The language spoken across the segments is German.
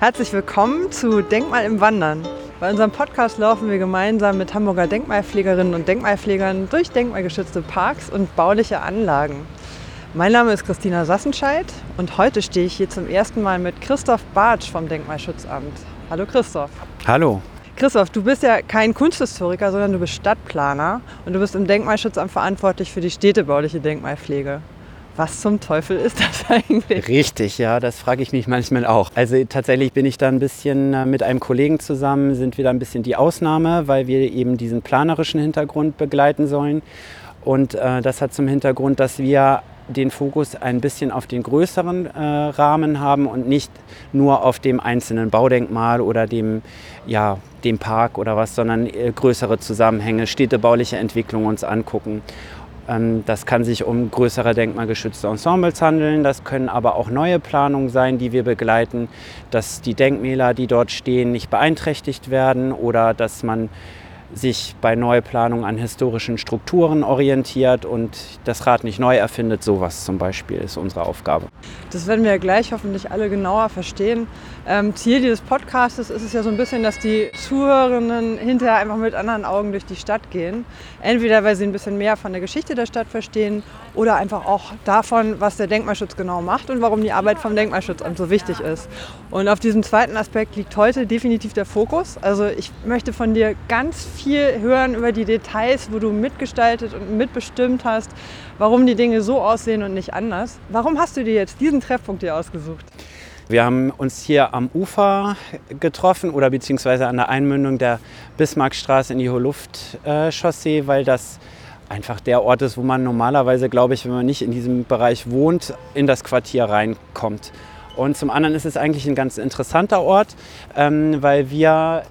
Herzlich willkommen zu Denkmal im Wandern. Bei unserem Podcast laufen wir gemeinsam mit Hamburger Denkmalpflegerinnen und Denkmalpflegern durch denkmalgeschützte Parks und bauliche Anlagen. Mein Name ist Christina Sassenscheid und heute stehe ich hier zum ersten Mal mit Christoph Bartsch vom Denkmalschutzamt. Hallo Christoph. Hallo. Christoph, du bist ja kein Kunsthistoriker, sondern du bist Stadtplaner und du bist im Denkmalschutzamt verantwortlich für die städtebauliche Denkmalpflege. Was zum Teufel ist das eigentlich? Richtig, ja, das frage ich mich manchmal auch. Also tatsächlich bin ich da ein bisschen äh, mit einem Kollegen zusammen, sind wir da ein bisschen die Ausnahme, weil wir eben diesen planerischen Hintergrund begleiten sollen. Und äh, das hat zum Hintergrund, dass wir den Fokus ein bisschen auf den größeren äh, Rahmen haben und nicht nur auf dem einzelnen Baudenkmal oder dem, ja, dem Park oder was, sondern äh, größere Zusammenhänge, städtebauliche Entwicklung uns angucken. Ähm, das kann sich um größere denkmalgeschützte Ensembles handeln. Das können aber auch neue Planungen sein, die wir begleiten, dass die Denkmäler, die dort stehen, nicht beeinträchtigt werden oder dass man sich bei Neuplanung an historischen Strukturen orientiert und das Rad nicht neu erfindet. Sowas zum Beispiel ist unsere Aufgabe. Das werden wir gleich hoffentlich alle genauer verstehen. Ähm, Ziel dieses Podcasts ist es ja so ein bisschen, dass die Zuhörerinnen hinterher einfach mit anderen Augen durch die Stadt gehen. Entweder weil sie ein bisschen mehr von der Geschichte der Stadt verstehen oder einfach auch davon, was der Denkmalschutz genau macht und warum die Arbeit vom Denkmalschutzamt so wichtig ist. Und auf diesem zweiten Aspekt liegt heute definitiv der Fokus. Also ich möchte von dir ganz viel hören über die Details, wo du mitgestaltet und mitbestimmt hast, warum die Dinge so aussehen und nicht anders. Warum hast du dir jetzt diesen Treffpunkt hier ausgesucht? Wir haben uns hier am Ufer getroffen oder beziehungsweise an der Einmündung der Bismarckstraße in die Hohe-Luft-Chaussee, weil das einfach der Ort ist, wo man normalerweise, glaube ich, wenn man nicht in diesem Bereich wohnt, in das Quartier reinkommt. Und zum anderen ist es eigentlich ein ganz interessanter Ort, ähm, weil wir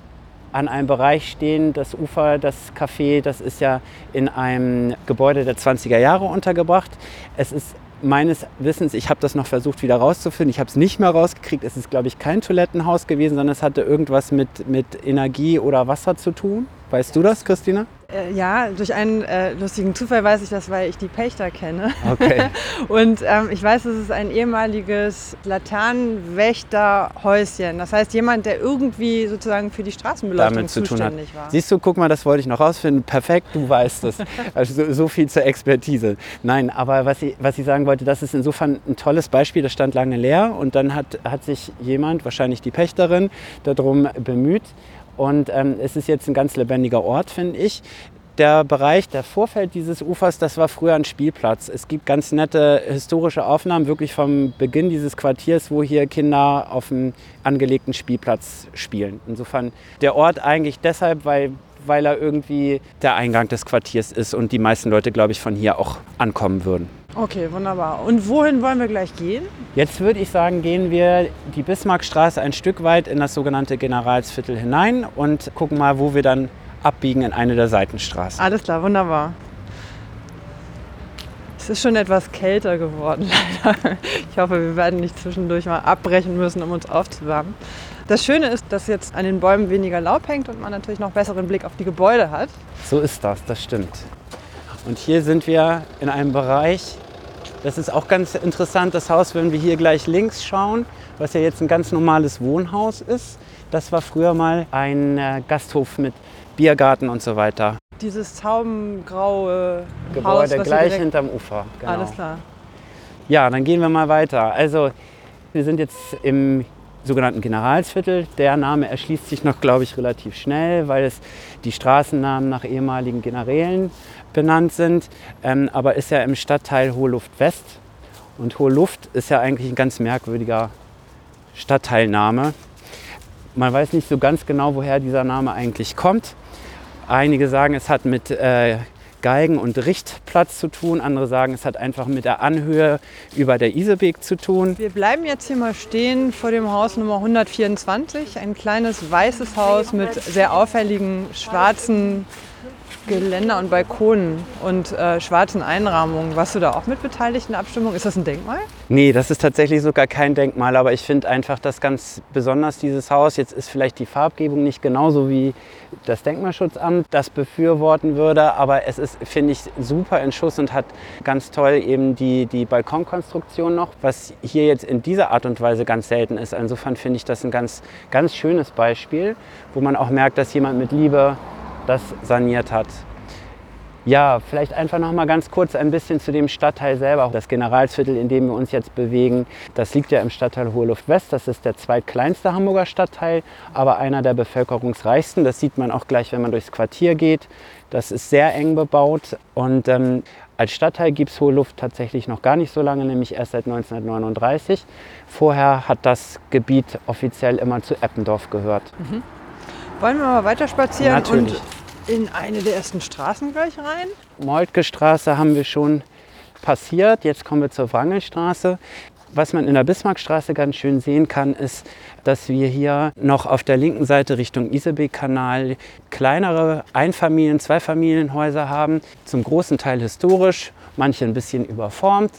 an einem Bereich stehen, das Ufer, das Café, das ist ja in einem Gebäude der 20er Jahre untergebracht. Es ist meines Wissens, ich habe das noch versucht wieder rauszufinden, ich habe es nicht mehr rausgekriegt, es ist, glaube ich, kein Toilettenhaus gewesen, sondern es hatte irgendwas mit, mit Energie oder Wasser zu tun. Weißt du das, Christina? Äh, ja, durch einen äh, lustigen Zufall weiß ich das, weil ich die Pächter kenne. Okay. Und ähm, ich weiß, es ist ein ehemaliges Laternenwächterhäuschen. Das heißt, jemand, der irgendwie sozusagen für die Straßenbeleuchtung Damit zu zuständig tun hat. war. Siehst du, guck mal, das wollte ich noch rausfinden. Perfekt, du weißt es. Also so, so viel zur Expertise. Nein, aber was ich, was ich sagen wollte, das ist insofern ein tolles Beispiel. Das stand lange leer und dann hat, hat sich jemand, wahrscheinlich die Pächterin, darum bemüht, und ähm, es ist jetzt ein ganz lebendiger Ort, finde ich. Der Bereich, der Vorfeld dieses Ufers, das war früher ein Spielplatz. Es gibt ganz nette historische Aufnahmen, wirklich vom Beginn dieses Quartiers, wo hier Kinder auf dem angelegten Spielplatz spielen. Insofern der Ort eigentlich deshalb, weil, weil er irgendwie der Eingang des Quartiers ist und die meisten Leute, glaube ich, von hier auch ankommen würden. Okay, wunderbar. Und wohin wollen wir gleich gehen? Jetzt würde ich sagen, gehen wir die Bismarckstraße ein Stück weit in das sogenannte Generalsviertel hinein und gucken mal, wo wir dann abbiegen in eine der Seitenstraßen. Alles klar, wunderbar. Es ist schon etwas kälter geworden, leider. Ich hoffe, wir werden nicht zwischendurch mal abbrechen müssen, um uns aufzuwärmen. Das Schöne ist, dass jetzt an den Bäumen weniger Laub hängt und man natürlich noch besseren Blick auf die Gebäude hat. So ist das, das stimmt. Und hier sind wir in einem Bereich, das ist auch ganz interessant, das Haus, wenn wir hier gleich links schauen, was ja jetzt ein ganz normales Wohnhaus ist, das war früher mal ein äh, Gasthof mit Biergarten und so weiter. Dieses taubengraue Gebäude Haus, gleich hinterm Ufer. Genau. Alles klar. Ja, dann gehen wir mal weiter. Also, wir sind jetzt im sogenannten Generalsviertel. Der Name erschließt sich noch, glaube ich, relativ schnell, weil es die Straßennamen nach ehemaligen Generälen benannt sind. Ähm, aber ist ja im Stadtteil Hohe Luft West. Und Hohe Luft ist ja eigentlich ein ganz merkwürdiger Stadtteilname. Man weiß nicht so ganz genau, woher dieser Name eigentlich kommt. Einige sagen, es hat mit äh, Geigen- und Richtplatz zu tun. Andere sagen, es hat einfach mit der Anhöhe über der Isebeek zu tun. Wir bleiben jetzt hier mal stehen vor dem Haus Nummer 124. Ein kleines weißes Haus mit sehr auffälligen schwarzen Geländer und Balkonen und äh, schwarzen Einrahmungen. Warst du da auch mit beteiligt in der Abstimmung? Ist das ein Denkmal? Nee, das ist tatsächlich sogar kein Denkmal, aber ich finde einfach das ganz besonders, dieses Haus. Jetzt ist vielleicht die Farbgebung nicht genauso wie das Denkmalschutzamt das befürworten würde, aber es ist, finde ich, super in Schuss und hat ganz toll eben die, die Balkonkonstruktion noch, was hier jetzt in dieser Art und Weise ganz selten ist. Insofern finde ich das ein ganz, ganz schönes Beispiel, wo man auch merkt, dass jemand mit Liebe das saniert hat. Ja, vielleicht einfach noch mal ganz kurz ein bisschen zu dem Stadtteil selber. Das Generalsviertel, in dem wir uns jetzt bewegen, das liegt ja im Stadtteil Hohe Luft West. Das ist der zweitkleinste Hamburger Stadtteil, aber einer der bevölkerungsreichsten. Das sieht man auch gleich, wenn man durchs Quartier geht. Das ist sehr eng bebaut und ähm, als Stadtteil gibt es Hohe Luft tatsächlich noch gar nicht so lange, nämlich erst seit 1939. Vorher hat das Gebiet offiziell immer zu Eppendorf gehört. Mhm. Wollen wir mal weiter spazieren Natürlich. und in eine der ersten Straßen gleich rein? Moltke Straße haben wir schon passiert. Jetzt kommen wir zur Wrangelstraße. Was man in der Bismarckstraße ganz schön sehen kann, ist, dass wir hier noch auf der linken Seite Richtung Isebeek-Kanal kleinere Einfamilien-, Zweifamilienhäuser haben, zum großen Teil historisch, manche ein bisschen überformt.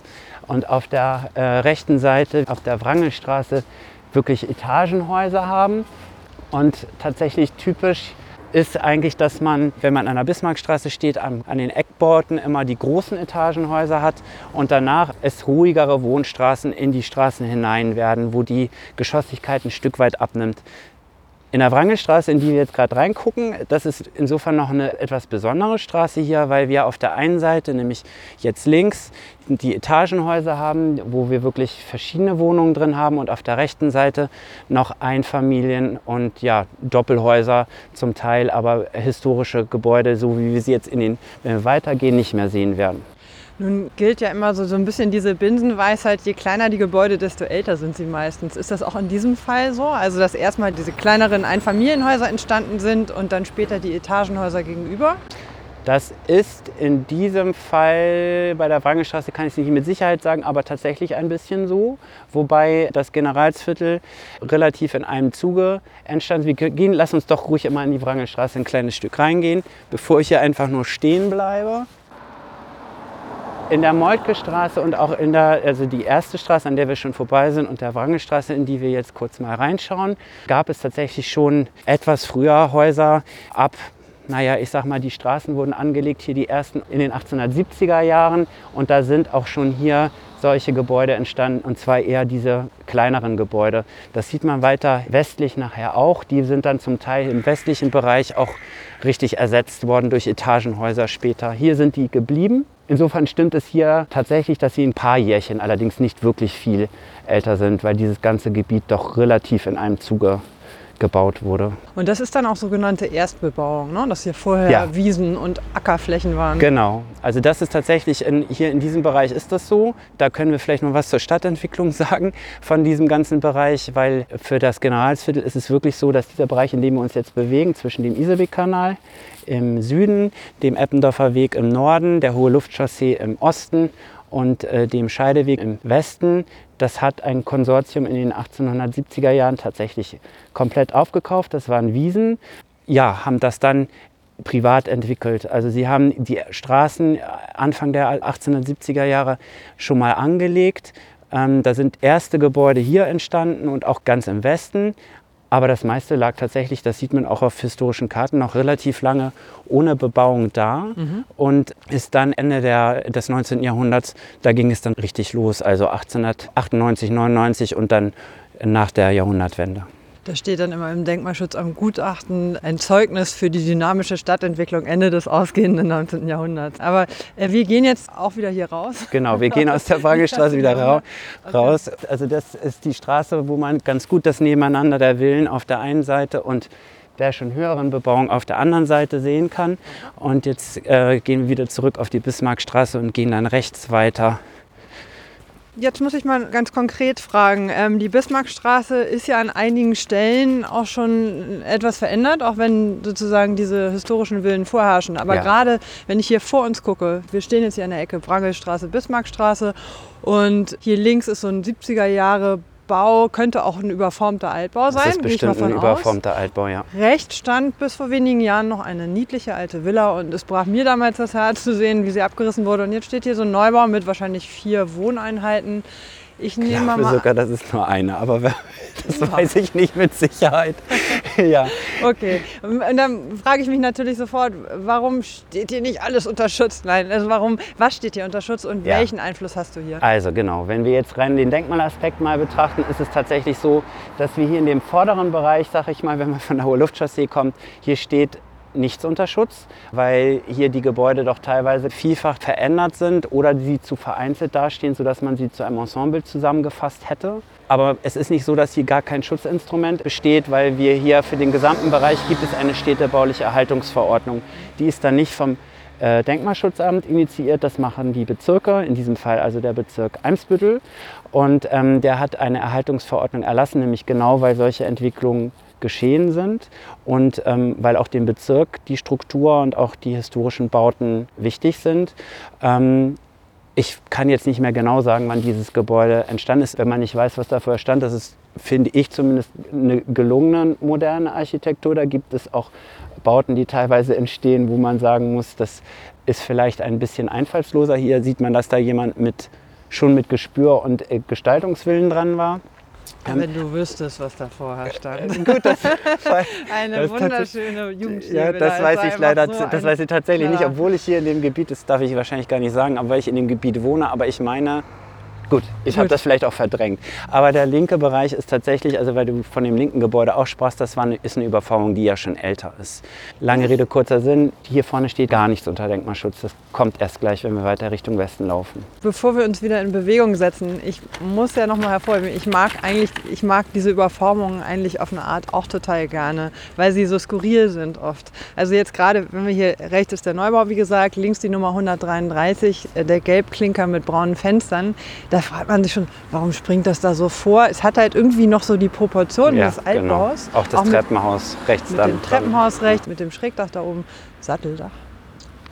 Und auf der äh, rechten Seite, auf der Wrangelstraße, wirklich Etagenhäuser haben. Und tatsächlich typisch ist eigentlich, dass man, wenn man an der Bismarckstraße steht, an, an, den Eckborten immer die großen Etagenhäuser hat und danach es ruhigere Wohnstraßen in die Straßen hinein werden, wo die Geschossigkeit ein Stück weit abnimmt. In der Wrangelstraße, in die wir jetzt gerade reingucken, das ist insofern noch eine etwas besondere Straße hier, weil wir auf der einen Seite, nämlich jetzt links, die Etagenhäuser haben, wo wir wirklich verschiedene Wohnungen drin haben und auf der rechten Seite noch Einfamilien- und ja, Doppelhäuser zum Teil, aber historische Gebäude, so wie wir sie jetzt in den, wenn wir weitergehen, nicht mehr sehen werden. Nun gilt ja immer so, so ein bisschen diese Binsenweisheit, je kleiner die Gebäude, desto älter sind sie meistens. Ist das auch in diesem Fall so? Also dass erstmal diese kleineren Einfamilienhäuser entstanden sind und dann später die Etagenhäuser gegenüber? Das ist in diesem Fall bei der Wrangelstraße, kann ich es nicht mit Sicherheit sagen, aber tatsächlich ein bisschen so. Wobei das Generalsviertel relativ in einem Zuge entstand. Wir gehen, lass uns doch ruhig immer in die Wrangelstraße ein kleines Stück reingehen, bevor ich hier einfach nur stehen bleibe in der Moltke Straße und auch in der, also die erste Straße, an der wir schon vorbei sind, und der Wrangelstraße, in die wir jetzt kurz mal reinschauen, gab es tatsächlich schon etwas früher Häuser ab naja, ich sag mal, die Straßen wurden angelegt, hier die ersten in den 1870er Jahren. Und da sind auch schon hier solche Gebäude entstanden, und zwar eher diese kleineren Gebäude. Das sieht man weiter westlich nachher auch. Die sind dann zum Teil im westlichen Bereich auch richtig ersetzt worden durch Etagenhäuser später. Hier sind die geblieben. Insofern stimmt es hier tatsächlich, dass sie ein paar Jährchen, allerdings nicht wirklich viel älter sind, weil dieses ganze Gebiet doch relativ in einem Zuge gebaut wurde. Und das ist dann auch sogenannte Erstbebauung, ne? dass hier vorher ja. Wiesen und Ackerflächen waren. Genau, also das ist tatsächlich, in, hier in diesem Bereich ist das so. Da können wir vielleicht noch was zur Stadtentwicklung sagen von diesem ganzen Bereich, weil für das Generalsviertel ist es wirklich so, dass dieser Bereich, in dem wir uns jetzt bewegen, zwischen dem Isebeck-Kanal im Süden, dem Eppendorfer Weg im Norden, der Hohe Luftchaussee im Osten und äh, dem Scheideweg im Westen. Das hat ein Konsortium in den 1870er Jahren tatsächlich komplett aufgekauft. Das waren Wiesen. Ja, haben das dann privat entwickelt. Also sie haben die Straßen Anfang der 1870er Jahre schon mal angelegt. Ähm, da sind erste Gebäude hier entstanden und auch ganz im Westen. Aber das meiste lag tatsächlich, das sieht man auch auf historischen Karten, noch relativ lange ohne Bebauung da mhm. und ist dann Ende der, des 19. Jahrhunderts, da ging es dann richtig los, also 1898, 99 und dann nach der Jahrhundertwende. Da steht dann immer im Denkmalschutz am Gutachten ein Zeugnis für die dynamische Stadtentwicklung Ende des ausgehenden 19. Jahrhunderts. Aber äh, wir gehen jetzt auch wieder hier raus. Genau, wir gehen aus der Wagelstraße wieder ra raus. Also das ist die Straße, wo man ganz gut das Nebeneinander der Villen auf der einen Seite und der schon höheren Bebauung auf der anderen Seite sehen kann. Und jetzt äh, gehen wir wieder zurück auf die Bismarckstraße und gehen dann rechts weiter Jetzt muss ich mal ganz konkret fragen. Ähm, die Bismarckstraße ist ja an einigen Stellen auch schon etwas verändert, auch wenn sozusagen diese historischen Villen vorherrschen. Aber ja. gerade wenn ich hier vor uns gucke, wir stehen jetzt hier an der Ecke Brangelstraße, Bismarckstraße und hier links ist so ein 70er Jahre Bau könnte auch ein überformter Altbau sein. Das ist bestimmt ein überformter Altbau, ja. Rechts stand bis vor wenigen Jahren noch eine niedliche alte Villa und es brach mir damals das Herz zu sehen, wie sie abgerissen wurde. Und jetzt steht hier so ein Neubau mit wahrscheinlich vier Wohneinheiten. Ich nehme mal sogar, das ist nur eine, aber das ja. weiß ich nicht mit Sicherheit. ja. Okay, und dann frage ich mich natürlich sofort, warum steht hier nicht alles unter Schutz? Nein, also warum, was steht hier unter Schutz und ja. welchen Einfluss hast du hier? Also genau, wenn wir jetzt rein den Denkmalaspekt mal betrachten, ist es tatsächlich so, dass wir hier in dem vorderen Bereich, sag ich mal, wenn man von der Hohe Luftchaussee kommt, hier steht nichts unter Schutz, weil hier die Gebäude doch teilweise vielfach verändert sind oder sie zu vereinzelt dastehen, sodass man sie zu einem Ensemble zusammengefasst hätte. Aber es ist nicht so, dass hier gar kein Schutzinstrument besteht, weil wir hier für den gesamten Bereich gibt es eine städtebauliche Erhaltungsverordnung. Die ist dann nicht vom äh, Denkmalschutzamt initiiert, das machen die Bezirke, in diesem Fall also der Bezirk Eimsbüttel. Und ähm, der hat eine Erhaltungsverordnung erlassen, nämlich genau weil solche Entwicklungen geschehen sind und ähm, weil auch dem Bezirk die Struktur und auch die historischen Bauten wichtig sind. Ähm, ich kann jetzt nicht mehr genau sagen, wann dieses Gebäude entstanden ist. Wenn man nicht weiß, was davor stand, das ist, finde ich zumindest, eine gelungene moderne Architektur. Da gibt es auch Bauten, die teilweise entstehen, wo man sagen muss, das ist vielleicht ein bisschen einfallsloser. Hier sieht man, dass da jemand mit, schon mit Gespür und äh, Gestaltungswillen dran war. Ähm, Wenn du wüsstest, was da vorher stand. Äh, gut, das Eine das wunderschöne Jugendliebe. Ja, das weiß ich leider, so das weiß ich tatsächlich ja. nicht, obwohl ich hier in dem Gebiet, das darf ich wahrscheinlich gar nicht sagen, aber weil ich in dem Gebiet wohne, aber ich meine, Gut, ich habe das vielleicht auch verdrängt. Aber der linke Bereich ist tatsächlich, also weil du von dem linken Gebäude auch sprachst, das war eine, ist eine Überformung, die ja schon älter ist. Lange Rede, kurzer Sinn, hier vorne steht gar nichts unter Denkmalschutz. Das kommt erst gleich, wenn wir weiter Richtung Westen laufen. Bevor wir uns wieder in Bewegung setzen, ich muss ja nochmal hervorheben, ich mag eigentlich, ich mag diese Überformungen eigentlich auf eine Art auch total gerne, weil sie so skurril sind oft. Also jetzt gerade, wenn wir hier, rechts ist der Neubau, wie gesagt, links die Nummer 133, äh, der Gelbklinker mit braunen Fenstern. Da da fragt man sich schon, warum springt das da so vor? Es hat halt irgendwie noch so die Proportionen ja, des genau. Altbaus. Genau. Auch das auch Treppenhaus rechts mit dann. Mit dem Treppenhaus rechts, mit dem Schrägdach da oben, Satteldach.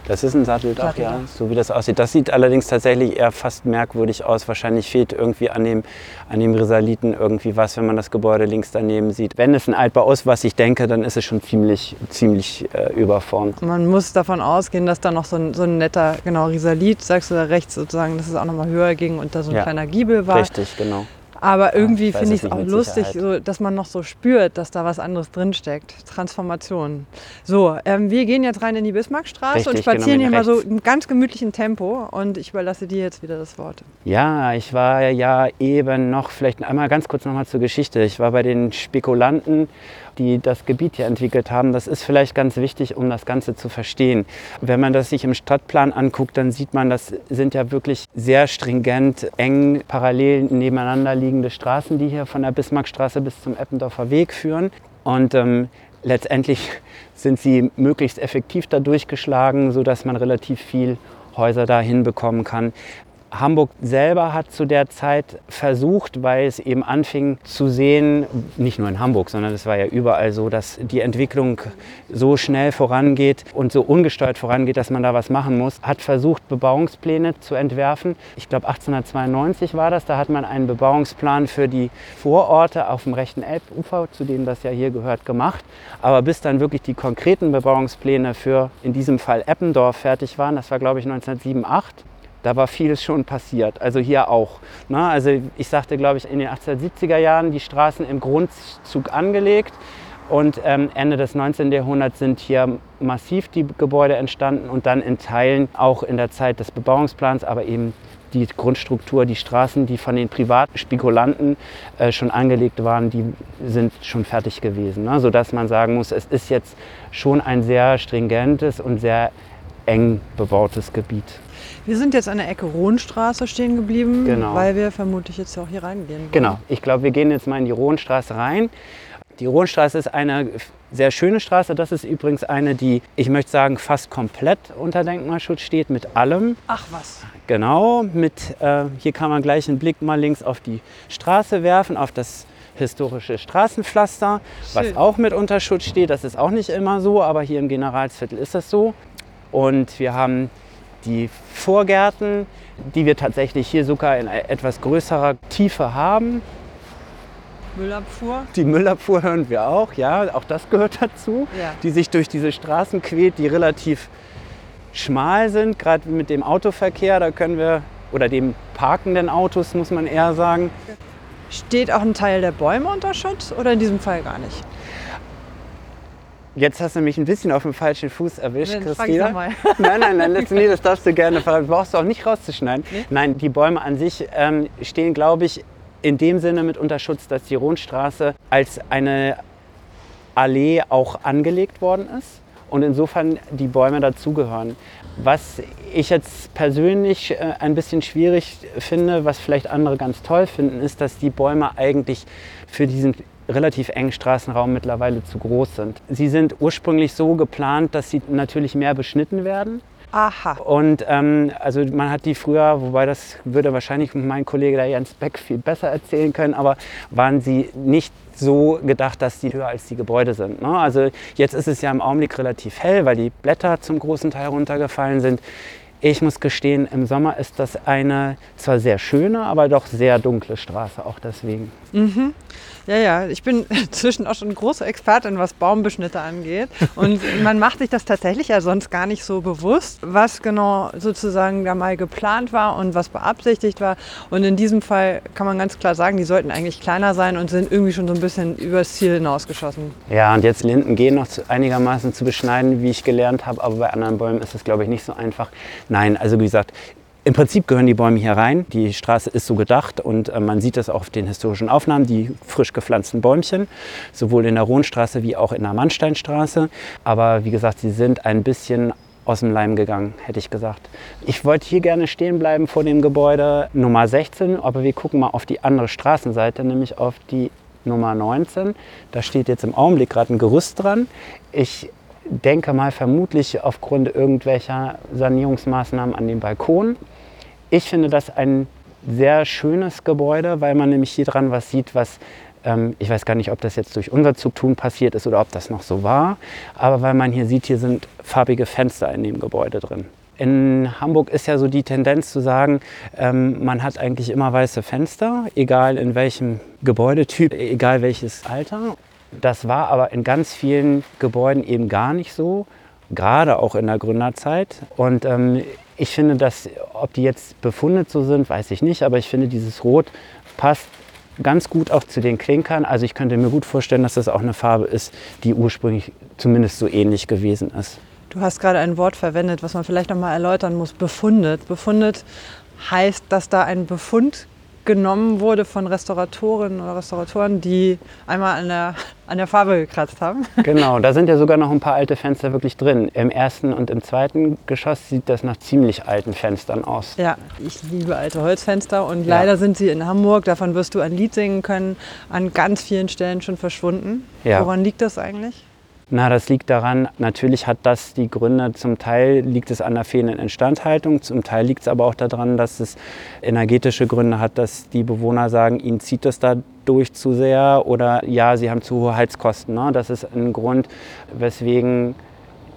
Das ist ein Satteldach, Satteldach, ja, so wie das aussieht. Das sieht allerdings tatsächlich eher fast merkwürdig aus. Wahrscheinlich fehlt irgendwie an dem, an dem Risaliten irgendwie was, wenn man das Gebäude links daneben sieht. Wenn es ein Altbau ist, was ich denke, dann ist es schon ziemlich, ziemlich äh, überformt. Man muss davon ausgehen, dass da noch so ein, so ein netter, genau, Risalit, sagst du da rechts sozusagen, dass es auch nochmal höher ging und da so ein ja, kleiner Giebel war. Richtig, genau. Aber irgendwie ja, finde ich es auch lustig, so, dass man noch so spürt, dass da was anderes drinsteckt. Transformation. So, ähm, wir gehen jetzt rein in die Bismarckstraße Richtig, und spazieren genau, hier mal so im ganz gemütlichen Tempo. Und ich überlasse dir jetzt wieder das Wort. Ja, ich war ja eben noch, vielleicht einmal ganz kurz nochmal zur Geschichte. Ich war bei den Spekulanten die das Gebiet hier entwickelt haben. Das ist vielleicht ganz wichtig, um das Ganze zu verstehen. Wenn man das sich im Stadtplan anguckt, dann sieht man, das sind ja wirklich sehr stringent, eng parallel nebeneinander liegende Straßen, die hier von der Bismarckstraße bis zum Eppendorfer Weg führen. Und ähm, letztendlich sind sie möglichst effektiv da durchgeschlagen, sodass man relativ viel Häuser da hinbekommen kann. Hamburg selber hat zu der Zeit versucht, weil es eben anfing zu sehen, nicht nur in Hamburg, sondern es war ja überall so, dass die Entwicklung so schnell vorangeht und so ungesteuert vorangeht, dass man da was machen muss, hat versucht, Bebauungspläne zu entwerfen. Ich glaube 1892 war das, da hat man einen Bebauungsplan für die Vororte auf dem rechten Elbufer, zu denen das ja hier gehört, gemacht. Aber bis dann wirklich die konkreten Bebauungspläne für in diesem Fall Eppendorf fertig waren, das war glaube ich 1907, 8, da war vieles schon passiert. Also hier auch. Ne? Also ich sagte, glaube ich, in den 1870er Jahren die Straßen im Grundzug angelegt. Und ähm, Ende des 19. Jahrhunderts sind hier massiv die Gebäude entstanden und dann in Teilen auch in der Zeit des Bebauungsplans, aber eben die Grundstruktur, die Straßen, die von den privaten Spekulanten äh, schon angelegt waren, die sind schon fertig gewesen. Ne? Sodass man sagen muss, es ist jetzt schon ein sehr stringentes und sehr eng bebautes Gebiet. Wir sind jetzt an der Ecke Rohnstraße stehen geblieben, genau. weil wir vermutlich jetzt auch hier reingehen. Genau, ich glaube, wir gehen jetzt mal in die Rohnstraße rein. Die Rohnstraße ist eine sehr schöne Straße. Das ist übrigens eine, die, ich möchte sagen, fast komplett unter Denkmalschutz steht, mit allem. Ach was. Genau, mit, äh, hier kann man gleich einen Blick mal links auf die Straße werfen, auf das historische Straßenpflaster, Schön. was auch mit unter Schutz steht. Das ist auch nicht immer so, aber hier im Generalsviertel ist das so. Und wir haben die Vorgärten, die wir tatsächlich hier sogar in etwas größerer Tiefe haben. Müllabfuhr. Die Müllabfuhr hören wir auch, ja, auch das gehört dazu, Ja. die sich durch diese Straßen quält, die relativ schmal sind, gerade mit dem Autoverkehr, da können wir, oder dem parkenden Autos, muss man eher sagen. Steht auch ein Teil der Bäume unter Schutz oder in diesem Fall gar nicht? Jetzt hast du mich ein bisschen auf dem falschen Fuß erwischt, ich Christina. Nein, nein, nein, das, nee, das darfst du gerne verraten. Brauchst du auch nicht rauszuschneiden. Nee? Nein, die Bäume an sich ähm, stehen, glaube ich, in dem Sinne mit unter Schutz, dass die Rundstraße als eine Allee auch angelegt worden ist und insofern die Bäume dazugehören. Was ich jetzt persönlich äh, ein bisschen schwierig finde, was vielleicht andere ganz toll finden, ist, dass die Bäume eigentlich für diesen relativ engen Straßenraum mittlerweile zu groß sind. Sie sind ursprünglich so geplant, dass sie natürlich mehr beschnitten werden. Aha. Und ähm, also man hat die früher, wobei das würde wahrscheinlich mein Kollege der Jens Beck viel besser erzählen können, aber waren sie nicht so gedacht, dass die höher als die Gebäude sind. Ne? Also jetzt ist es ja im Augenblick relativ hell, weil die Blätter zum großen Teil runtergefallen sind. Ich muss gestehen, im Sommer ist das eine zwar sehr schöne, aber doch sehr dunkle Straße, auch deswegen. Ja, ja, ich bin inzwischen auch schon große Expertin, was Baumbeschnitte angeht. Und man macht sich das tatsächlich ja sonst gar nicht so bewusst, was genau sozusagen da mal geplant war und was beabsichtigt war. Und in diesem Fall kann man ganz klar sagen, die sollten eigentlich kleiner sein und sind irgendwie schon so ein bisschen übers Ziel hinausgeschossen. Ja, und jetzt Linden gehen noch zu, einigermaßen zu beschneiden, wie ich gelernt habe, aber bei anderen Bäumen ist es, glaube ich, nicht so einfach. Nein, also wie gesagt, im Prinzip gehören die Bäume hier rein. Die Straße ist so gedacht und äh, man sieht das auch auf den historischen Aufnahmen, die frisch gepflanzten Bäumchen, sowohl in der Rohnstraße wie auch in der Mannsteinstraße. Aber wie gesagt, sie sind ein bisschen aus dem Leim gegangen, hätte ich gesagt. Ich wollte hier gerne stehen bleiben vor dem Gebäude Nummer 16, aber wir gucken mal auf die andere Straßenseite, nämlich auf die Nummer 19. Da steht jetzt im Augenblick gerade ein Gerüst dran. Ich denke mal vermutlich aufgrund irgendwelcher Sanierungsmaßnahmen an dem Balkon. Ich finde das ein sehr schönes Gebäude, weil man nämlich hier dran was sieht, was ähm, ich weiß gar nicht, ob das jetzt durch unser Zugtun passiert ist oder ob das noch so war, aber weil man hier sieht, hier sind farbige Fenster in dem Gebäude drin. In Hamburg ist ja so die Tendenz zu sagen, ähm, man hat eigentlich immer weiße Fenster, egal in welchem Gebäudetyp, egal welches Alter. Das war aber in ganz vielen Gebäuden eben gar nicht so, gerade auch in der Gründerzeit. Und ähm, ich finde, dass, ob die jetzt befundet so sind, weiß ich nicht, aber ich finde, dieses Rot passt ganz gut auch zu den Klinkern. Also ich könnte mir gut vorstellen, dass das auch eine Farbe ist, die ursprünglich zumindest so ähnlich gewesen ist. Du hast gerade ein Wort verwendet, was man vielleicht noch mal erläutern muss. Befundet. Befundet heißt, dass da ein Befund genommen wurde von Restauratorinnen oder Restauratoren, die einmal an der, an der Farbe gekratzt haben. Genau, da sind ja sogar noch ein paar alte Fenster wirklich drin. Im ersten und im zweiten Geschoss sieht das nach ziemlich alten Fenstern aus. Ja, ich liebe alte Holzfenster und Ja. leider sind sie in Hamburg, davon wirst du ein Lied singen können, an ganz vielen Stellen schon verschwunden. Ja. Woran liegt das eigentlich? Na, das liegt daran, natürlich hat das die Gründe, zum Teil liegt es an der fehlenden Instandhaltung, zum Teil liegt es aber auch daran, dass es energetische Gründe hat, dass die Bewohner sagen, ihnen zieht es da durch zu sehr oder ja, sie haben zu hohe Heizkosten. Ne? Das ist ein Grund, weswegen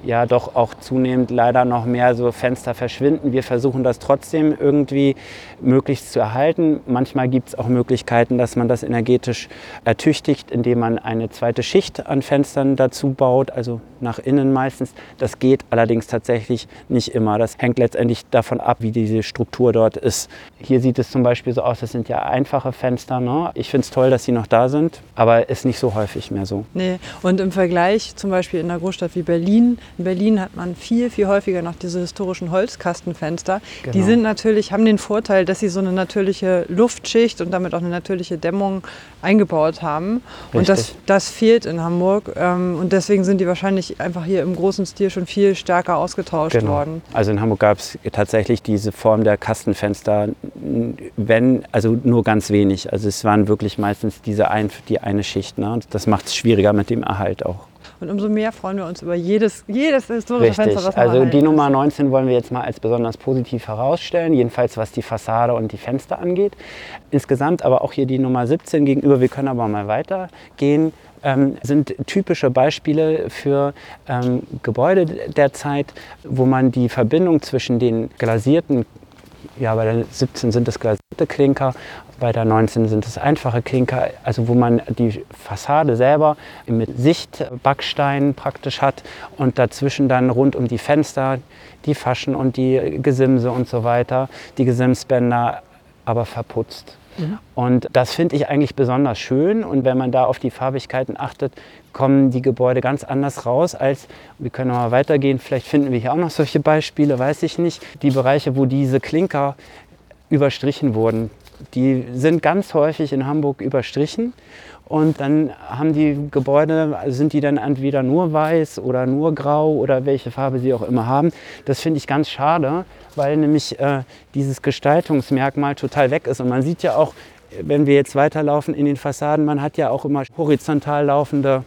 ja doch auch zunehmend leider noch mehr so Fenster verschwinden. Wir versuchen das trotzdem irgendwie möglichst zu erhalten. Manchmal gibt es auch Möglichkeiten, dass man das energetisch ertüchtigt, indem man eine zweite Schicht an Fenstern dazu baut, also nach innen meistens. Das geht allerdings tatsächlich nicht immer. Das hängt letztendlich davon ab, wie diese Struktur dort ist. Hier sieht es zum Beispiel so aus, das sind ja einfache Fenster. Ne? Ich finde es toll, dass sie noch da sind, aber ist nicht so häufig mehr so. Nee, und im Vergleich zum Beispiel in einer Großstadt wie Berlin, in Berlin hat man viel, viel häufiger noch diese historischen Holzkastenfenster. Die Genau. sind natürlich, haben den Vorteil, dass sie so eine natürliche Luftschicht und damit auch eine natürliche Dämmung eingebaut haben. Und das, Richtig. das fehlt in Hamburg. Ähm, und deswegen sind die wahrscheinlich einfach hier im großen Stil schon viel stärker ausgetauscht Genau. worden. Also in Hamburg gab es tatsächlich diese Form der Kastenfenster, wenn, also nur ganz wenig. Also es waren wirklich meistens diese ein, die eine Schicht. Ne? Und das macht es schwieriger mit dem Erhalt auch. Und umso mehr freuen wir uns über jedes, jedes historische Richtig. Fenster, was noch Also die Nummer 19 wollen wir jetzt mal als besonders positiv herausstellen, jedenfalls was die Fassade und die Fenster angeht. Insgesamt aber auch hier die Nummer 17 gegenüber, wir können aber mal weitergehen, ähm, sind typische Beispiele für ähm, Gebäude der Zeit, wo man die Verbindung zwischen den glasierten ja, bei der 17 sind es glasierte Klinker, bei der 19 sind es einfache Klinker, also wo man die Fassade selber mit Sichtbackstein praktisch hat und dazwischen dann rund um die Fenster die Faschen und die Gesimse und so weiter, die Gesimsbänder aber verputzt. Und das finde ich eigentlich besonders schön. Und wenn man da auf die Farbigkeiten achtet, kommen die Gebäude ganz anders raus als, wir können mal weitergehen, vielleicht finden wir hier auch noch solche Beispiele, weiß ich nicht, die Bereiche, wo diese Klinker überstrichen wurden. Die sind ganz häufig in Hamburg überstrichen und dann haben die Gebäude, sind die dann entweder nur weiß oder nur grau oder welche Farbe sie auch immer haben. Das finde ich ganz schade, weil nämlich äh, dieses Gestaltungsmerkmal total weg ist. Und man sieht ja auch, wenn wir jetzt weiterlaufen in den Fassaden, man hat ja auch immer horizontal laufende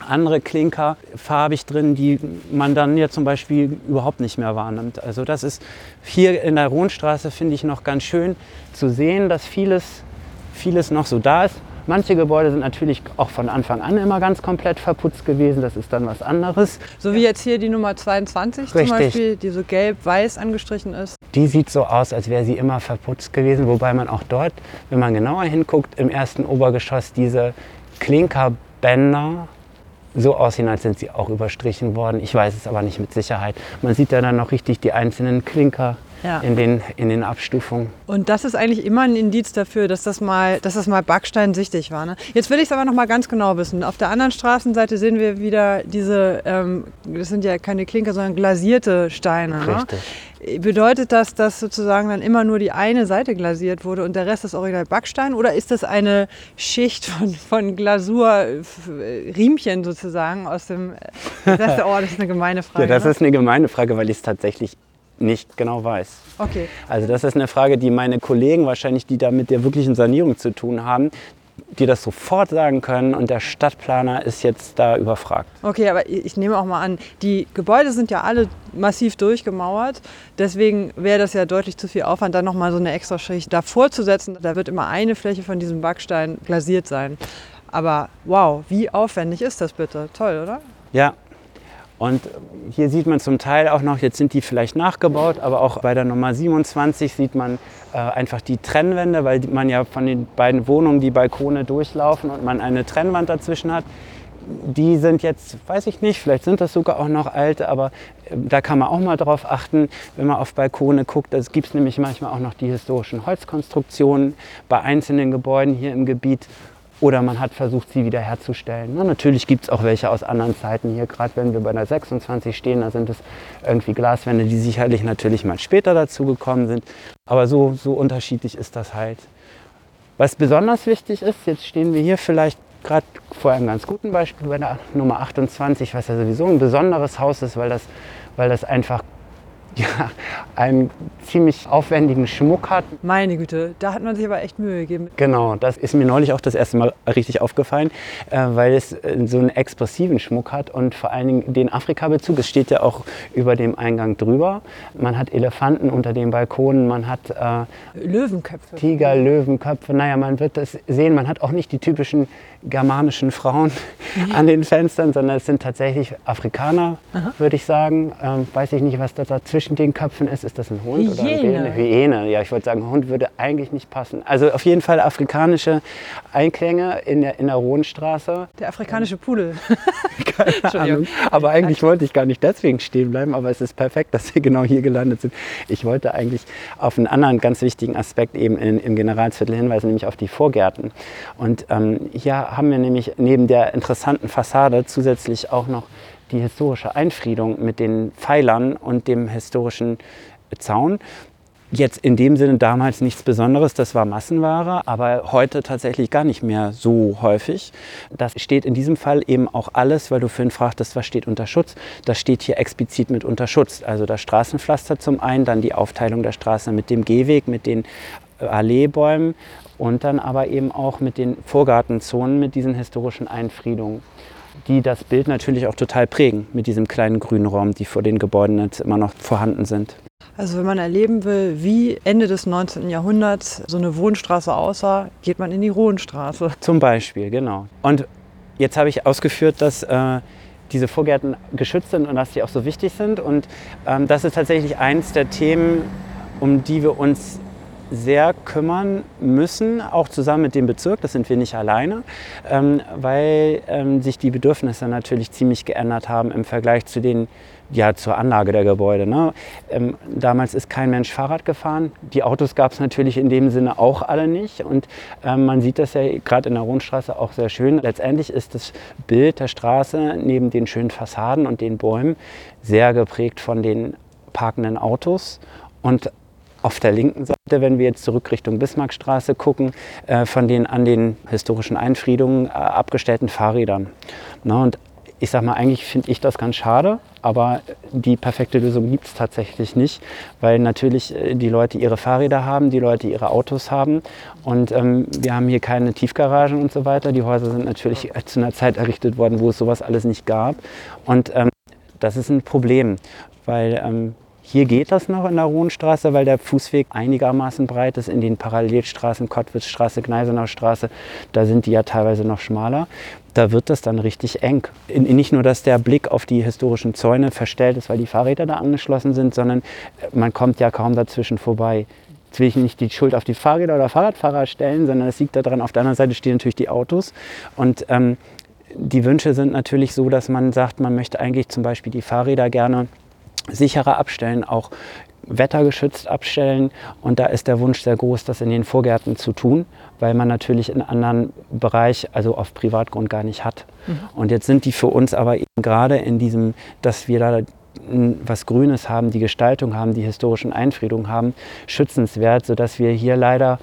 andere Klinker farbig drin, die man dann ja zum Beispiel überhaupt nicht mehr wahrnimmt. Also das ist hier in der Rohnstraße, finde ich, noch ganz schön zu sehen, dass vieles, vieles noch so da ist. Manche Gebäude sind natürlich auch von Anfang an immer ganz komplett verputzt gewesen. Das ist dann was anderes. So wie jetzt hier die Nummer 22 Richtig. zum Beispiel, die so gelb-weiß angestrichen ist. Die sieht so aus, als wäre sie immer verputzt gewesen. Wobei man auch dort, wenn man genauer hinguckt, im ersten Obergeschoss diese Klinkerbänder so aussehen, als sind sie auch überstrichen worden. Ich weiß es aber nicht mit Sicherheit. Man sieht ja dann noch richtig die einzelnen Klinker ja. in, den, in den Abstufungen. Und das ist eigentlich immer ein Indiz dafür, dass das mal, dass das mal backsteinsichtig war. Ne? Jetzt will ich es aber noch mal ganz genau wissen. Auf der anderen Straßenseite sehen wir wieder diese, ähm, das sind ja keine Klinker, sondern glasierte Steine. Ne? Richtig. Ne? Bedeutet das, dass sozusagen dann immer nur die eine Seite glasiert wurde und der Rest ist original Backstein? Oder ist das eine Schicht von, von Glasur, Riemchen sozusagen aus dem. Das ist, oh, das ist eine gemeine Frage. Ja, das ne? ist eine gemeine Frage, weil ich es tatsächlich nicht genau weiß. Okay. Also das ist eine Frage, die meine Kollegen wahrscheinlich, die da mit der wirklichen Sanierung zu tun haben, die das sofort sagen können und der Stadtplaner ist jetzt da überfragt. Okay, aber ich nehme auch mal an, die Gebäude sind ja alle massiv durchgemauert. Deswegen wäre das ja deutlich zu viel Aufwand, dann nochmal so eine extra Schicht davor zu setzen. Da wird immer eine Fläche von diesem Backstein glasiert sein. Aber wow, wie aufwendig ist das bitte? Toll, oder? Ja, und hier sieht man zum Teil auch noch, jetzt sind die vielleicht nachgebaut, aber auch bei der Nummer 27 sieht man äh, einfach die Trennwände, weil man ja von den beiden Wohnungen die Balkone durchlaufen und man eine Trennwand dazwischen hat. Die sind jetzt, weiß ich nicht, vielleicht sind das sogar auch noch alte, aber äh, da kann man auch mal drauf achten, wenn man auf Balkone guckt. Es gibt nämlich manchmal auch noch die historischen Holzkonstruktionen bei einzelnen Gebäuden hier im Gebiet oder man hat versucht, sie wiederherzustellen. Na, natürlich gibt es auch welche aus anderen Zeiten hier, gerade wenn wir bei der 26 stehen, da sind es irgendwie Glaswände, die sicherlich natürlich mal später dazu gekommen sind. Aber so, so unterschiedlich ist das halt. Was besonders wichtig ist, jetzt stehen wir hier vielleicht gerade vor einem ganz guten Beispiel bei der Nummer 28, was ja sowieso ein besonderes Haus ist, weil das, weil das einfach ja, einen ziemlich aufwendigen Schmuck hat. Meine Güte, da hat man sich aber echt Mühe gegeben. Genau, das ist mir neulich auch das erste Mal richtig aufgefallen, äh, weil es äh, so einen expressiven Schmuck hat und vor allen Dingen den Afrika-Bezug. Es steht ja auch über dem Eingang drüber. Man hat Elefanten unter den Balkonen, man hat äh, Löwenköpfe. Tiger, Löwenköpfe. Naja, man wird das sehen. Man hat auch nicht die typischen germanischen Frauen an den Fenstern, sondern es sind tatsächlich Afrikaner, würde ich sagen. Ähm, weiß ich nicht, was da zwischen den Köpfen ist. Ist das ein Hund Hyäne. oder eine Hyäne? Ja, ich wollte sagen, Hund würde eigentlich nicht passen. Also auf jeden Fall afrikanische Einklänge in der, in der Rohnstraße. Der afrikanische Pudel. Keine Ahnung. Aber eigentlich wollte ich gar nicht deswegen stehen bleiben, aber es ist perfekt, dass wir genau hier gelandet sind. Ich wollte eigentlich auf einen anderen ganz wichtigen Aspekt eben in, im Generalsviertel hinweisen, nämlich auf die Vorgärten. Und ähm, hier haben wir nämlich neben der interessanten Fassade zusätzlich auch noch die historische Einfriedung mit den Pfeilern und dem historischen Zaun. Jetzt in dem Sinne damals nichts Besonderes, das war Massenware, aber heute tatsächlich gar nicht mehr so häufig. Das steht in diesem Fall eben auch alles, weil du vorhin fragtest, was steht unter Schutz. Das steht hier explizit mit unter Schutz. Also das Straßenpflaster zum einen, dann die Aufteilung der Straße mit dem Gehweg, mit den Alleebäumen und dann aber eben auch mit den Vorgartenzonen, mit diesen historischen Einfriedungen, die das Bild natürlich auch total prägen mit diesem kleinen grünen Raum, die vor den Gebäuden jetzt immer noch vorhanden sind. Also wenn man erleben will, wie Ende des 19. Jahrhunderts so eine Wohnstraße aussah, geht man in die Rohenstraße. Zum Beispiel, genau. Und jetzt habe ich ausgeführt, dass äh, diese Vorgärten geschützt sind und dass sie auch so wichtig sind. Und ähm, das ist tatsächlich eins der Themen, um die wir uns sehr kümmern müssen, auch zusammen mit dem Bezirk, das sind wir nicht alleine, ähm, weil ähm, sich die Bedürfnisse natürlich ziemlich geändert haben im Vergleich zu den ja, zur Anlage der Gebäude. Ne? Ähm, damals ist kein Mensch Fahrrad gefahren. Die Autos gab es natürlich in dem Sinne auch alle nicht. Und ähm, man sieht das ja gerade in der Rundstraße auch sehr schön. Letztendlich ist das Bild der Straße neben den schönen Fassaden und den Bäumen sehr geprägt von den parkenden Autos und auf der linken Seite, wenn wir jetzt zurück Richtung Bismarckstraße gucken, äh, von den an den historischen Einfriedungen äh, abgestellten Fahrrädern. Na, und ich sage mal, eigentlich finde ich das ganz schade, aber die perfekte Lösung gibt es tatsächlich nicht, weil natürlich äh, die Leute ihre Fahrräder haben, die Leute ihre Autos haben und ähm, wir haben hier keine Tiefgaragen und so weiter. Die Häuser sind natürlich zu einer Zeit errichtet worden, wo es sowas alles nicht gab und ähm, das ist ein Problem, weil ähm, hier geht das noch in der Rohnstraße, weil der Fußweg einigermaßen breit ist. In den Parallelstraßen, Kottwitzstraße, Gneisenau Straße, da sind die ja teilweise noch schmaler. Da wird das dann richtig eng. Nicht nur, dass der Blick auf die historischen Zäune verstellt ist, weil die Fahrräder da angeschlossen sind, sondern man kommt ja kaum dazwischen vorbei. Jetzt will ich nicht die Schuld auf die Fahrräder oder Fahrradfahrer stellen, sondern es liegt daran, auf der anderen Seite stehen natürlich die Autos. Und ähm, die Wünsche sind natürlich so, dass man sagt, man möchte eigentlich zum Beispiel die Fahrräder gerne sicherer abstellen, auch wettergeschützt abstellen. Und da ist der Wunsch sehr groß, das in den Vorgärten zu tun, weil man natürlich in anderen Bereich, also auf Privatgrund, gar nicht hat. Mhm. Und jetzt sind die für uns aber eben gerade in diesem, dass wir da was Grünes haben, die Gestaltung haben, die historischen Einfriedungen haben, schützenswert, sodass wir hier leider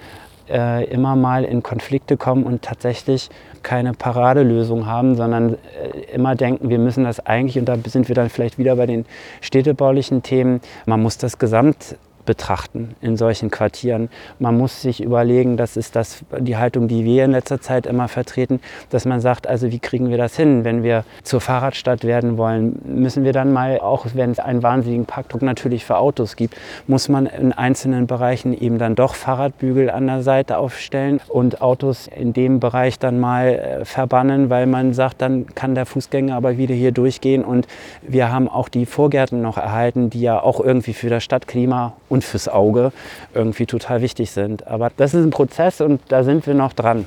äh, immer mal in Konflikte kommen und tatsächlich keine Paradelösung haben, sondern äh, immer denken, wir müssen das eigentlich, und da sind wir dann vielleicht wieder bei den städtebaulichen Themen, man muss das Gesamt betrachten in solchen Quartieren. Man muss sich überlegen, das ist das, die Haltung, die wir in letzter Zeit immer vertreten, dass man sagt, also wie kriegen wir das hin, wenn wir zur Fahrradstadt werden wollen, müssen wir dann mal, auch wenn es einen wahnsinnigen Parkdruck natürlich für Autos gibt, muss man in einzelnen Bereichen eben dann doch Fahrradbügel an der Seite aufstellen und Autos in dem Bereich dann mal äh, verbannen, weil man sagt, dann kann der Fußgänger aber wieder hier durchgehen und wir haben auch die Vorgärten noch erhalten, die ja auch irgendwie für das Stadtklima und fürs Auge irgendwie total wichtig sind. Aber das ist ein Prozess und da sind wir noch dran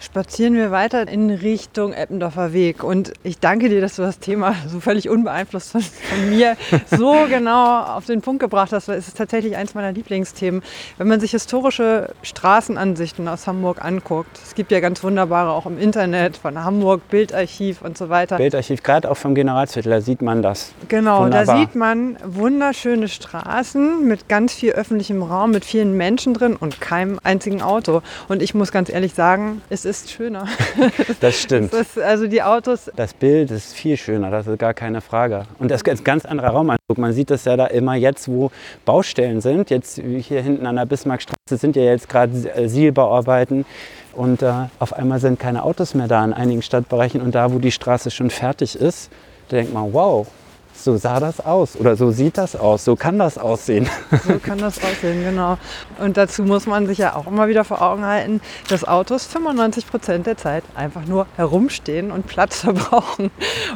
spazieren wir weiter in Richtung Eppendorfer Weg. Und ich danke dir, dass du das Thema so völlig unbeeinflusst von, mir so genau auf den Punkt gebracht hast. Es ist tatsächlich eins meiner Lieblingsthemen. Wenn man sich historische Straßenansichten aus Hamburg anguckt, es gibt ja ganz wunderbare auch im Internet von Hamburg, Bildarchiv und so weiter. Bildarchiv, gerade auch vom Generalsviertel, da sieht man das. Genau, Wunderbar. da sieht man wunderschöne Straßen mit ganz viel öffentlichem Raum, mit vielen Menschen drin und keinem einzigen Auto. Und ich muss ganz ehrlich sagen, es ist ist schöner. Das stimmt. Das also die Autos. Das Bild ist viel schöner, das ist gar keine Frage. Und das ist ein ganz anderer Raumanzug. Man sieht das ja da immer jetzt, wo Baustellen sind. Jetzt hier hinten an der Bismarckstraße sind ja jetzt gerade äh, Sielbauarbeiten. Und äh, auf einmal sind keine Autos mehr da in einigen Stadtbereichen. Und da, wo die Straße schon fertig ist, denkt man, wow, so sah das aus oder so sieht das aus, so kann das aussehen. So kann das aussehen, genau. Und dazu muss man sich ja auch immer wieder vor Augen halten, dass Autos 95 Prozent der Zeit einfach nur herumstehen und Platz verbrauchen.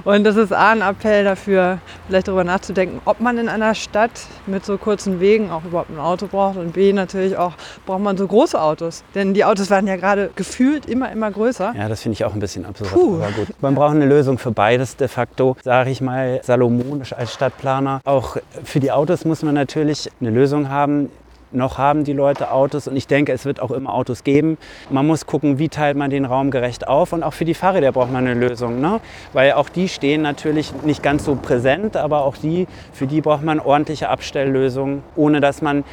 Und das ist A, ein Appell dafür, vielleicht darüber nachzudenken, ob man in einer Stadt mit so kurzen Wegen auch überhaupt ein Auto braucht. Und B, natürlich auch, braucht man so große Autos. Denn die Autos werden ja gerade gefühlt immer, immer größer. Ja, das finde ich auch ein bisschen absurd. Puh. Aber gut. Man braucht eine Lösung für beides de facto, sage ich mal, Salomon als Stadtplaner. Auch für die Autos muss man natürlich eine Lösung haben. Noch haben die Leute Autos und ich denke, es wird auch immer Autos geben. Man muss gucken, wie teilt man den Raum gerecht auf und auch für die Fahrräder braucht man eine Lösung. Ne? Weil auch die stehen natürlich nicht ganz so präsent, aber auch die, für die braucht man ordentliche Abstelllösungen, ohne dass man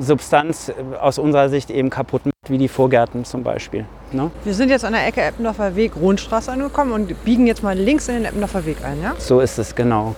Substanz aus unserer Sicht eben kaputt macht, wie die Vorgärten zum Beispiel. Ne? Wir sind jetzt an der Ecke Eppendorfer Weg, Rundstraße angekommen und biegen jetzt mal links in den Eppendorfer Weg ein, ja? So ist es, genau.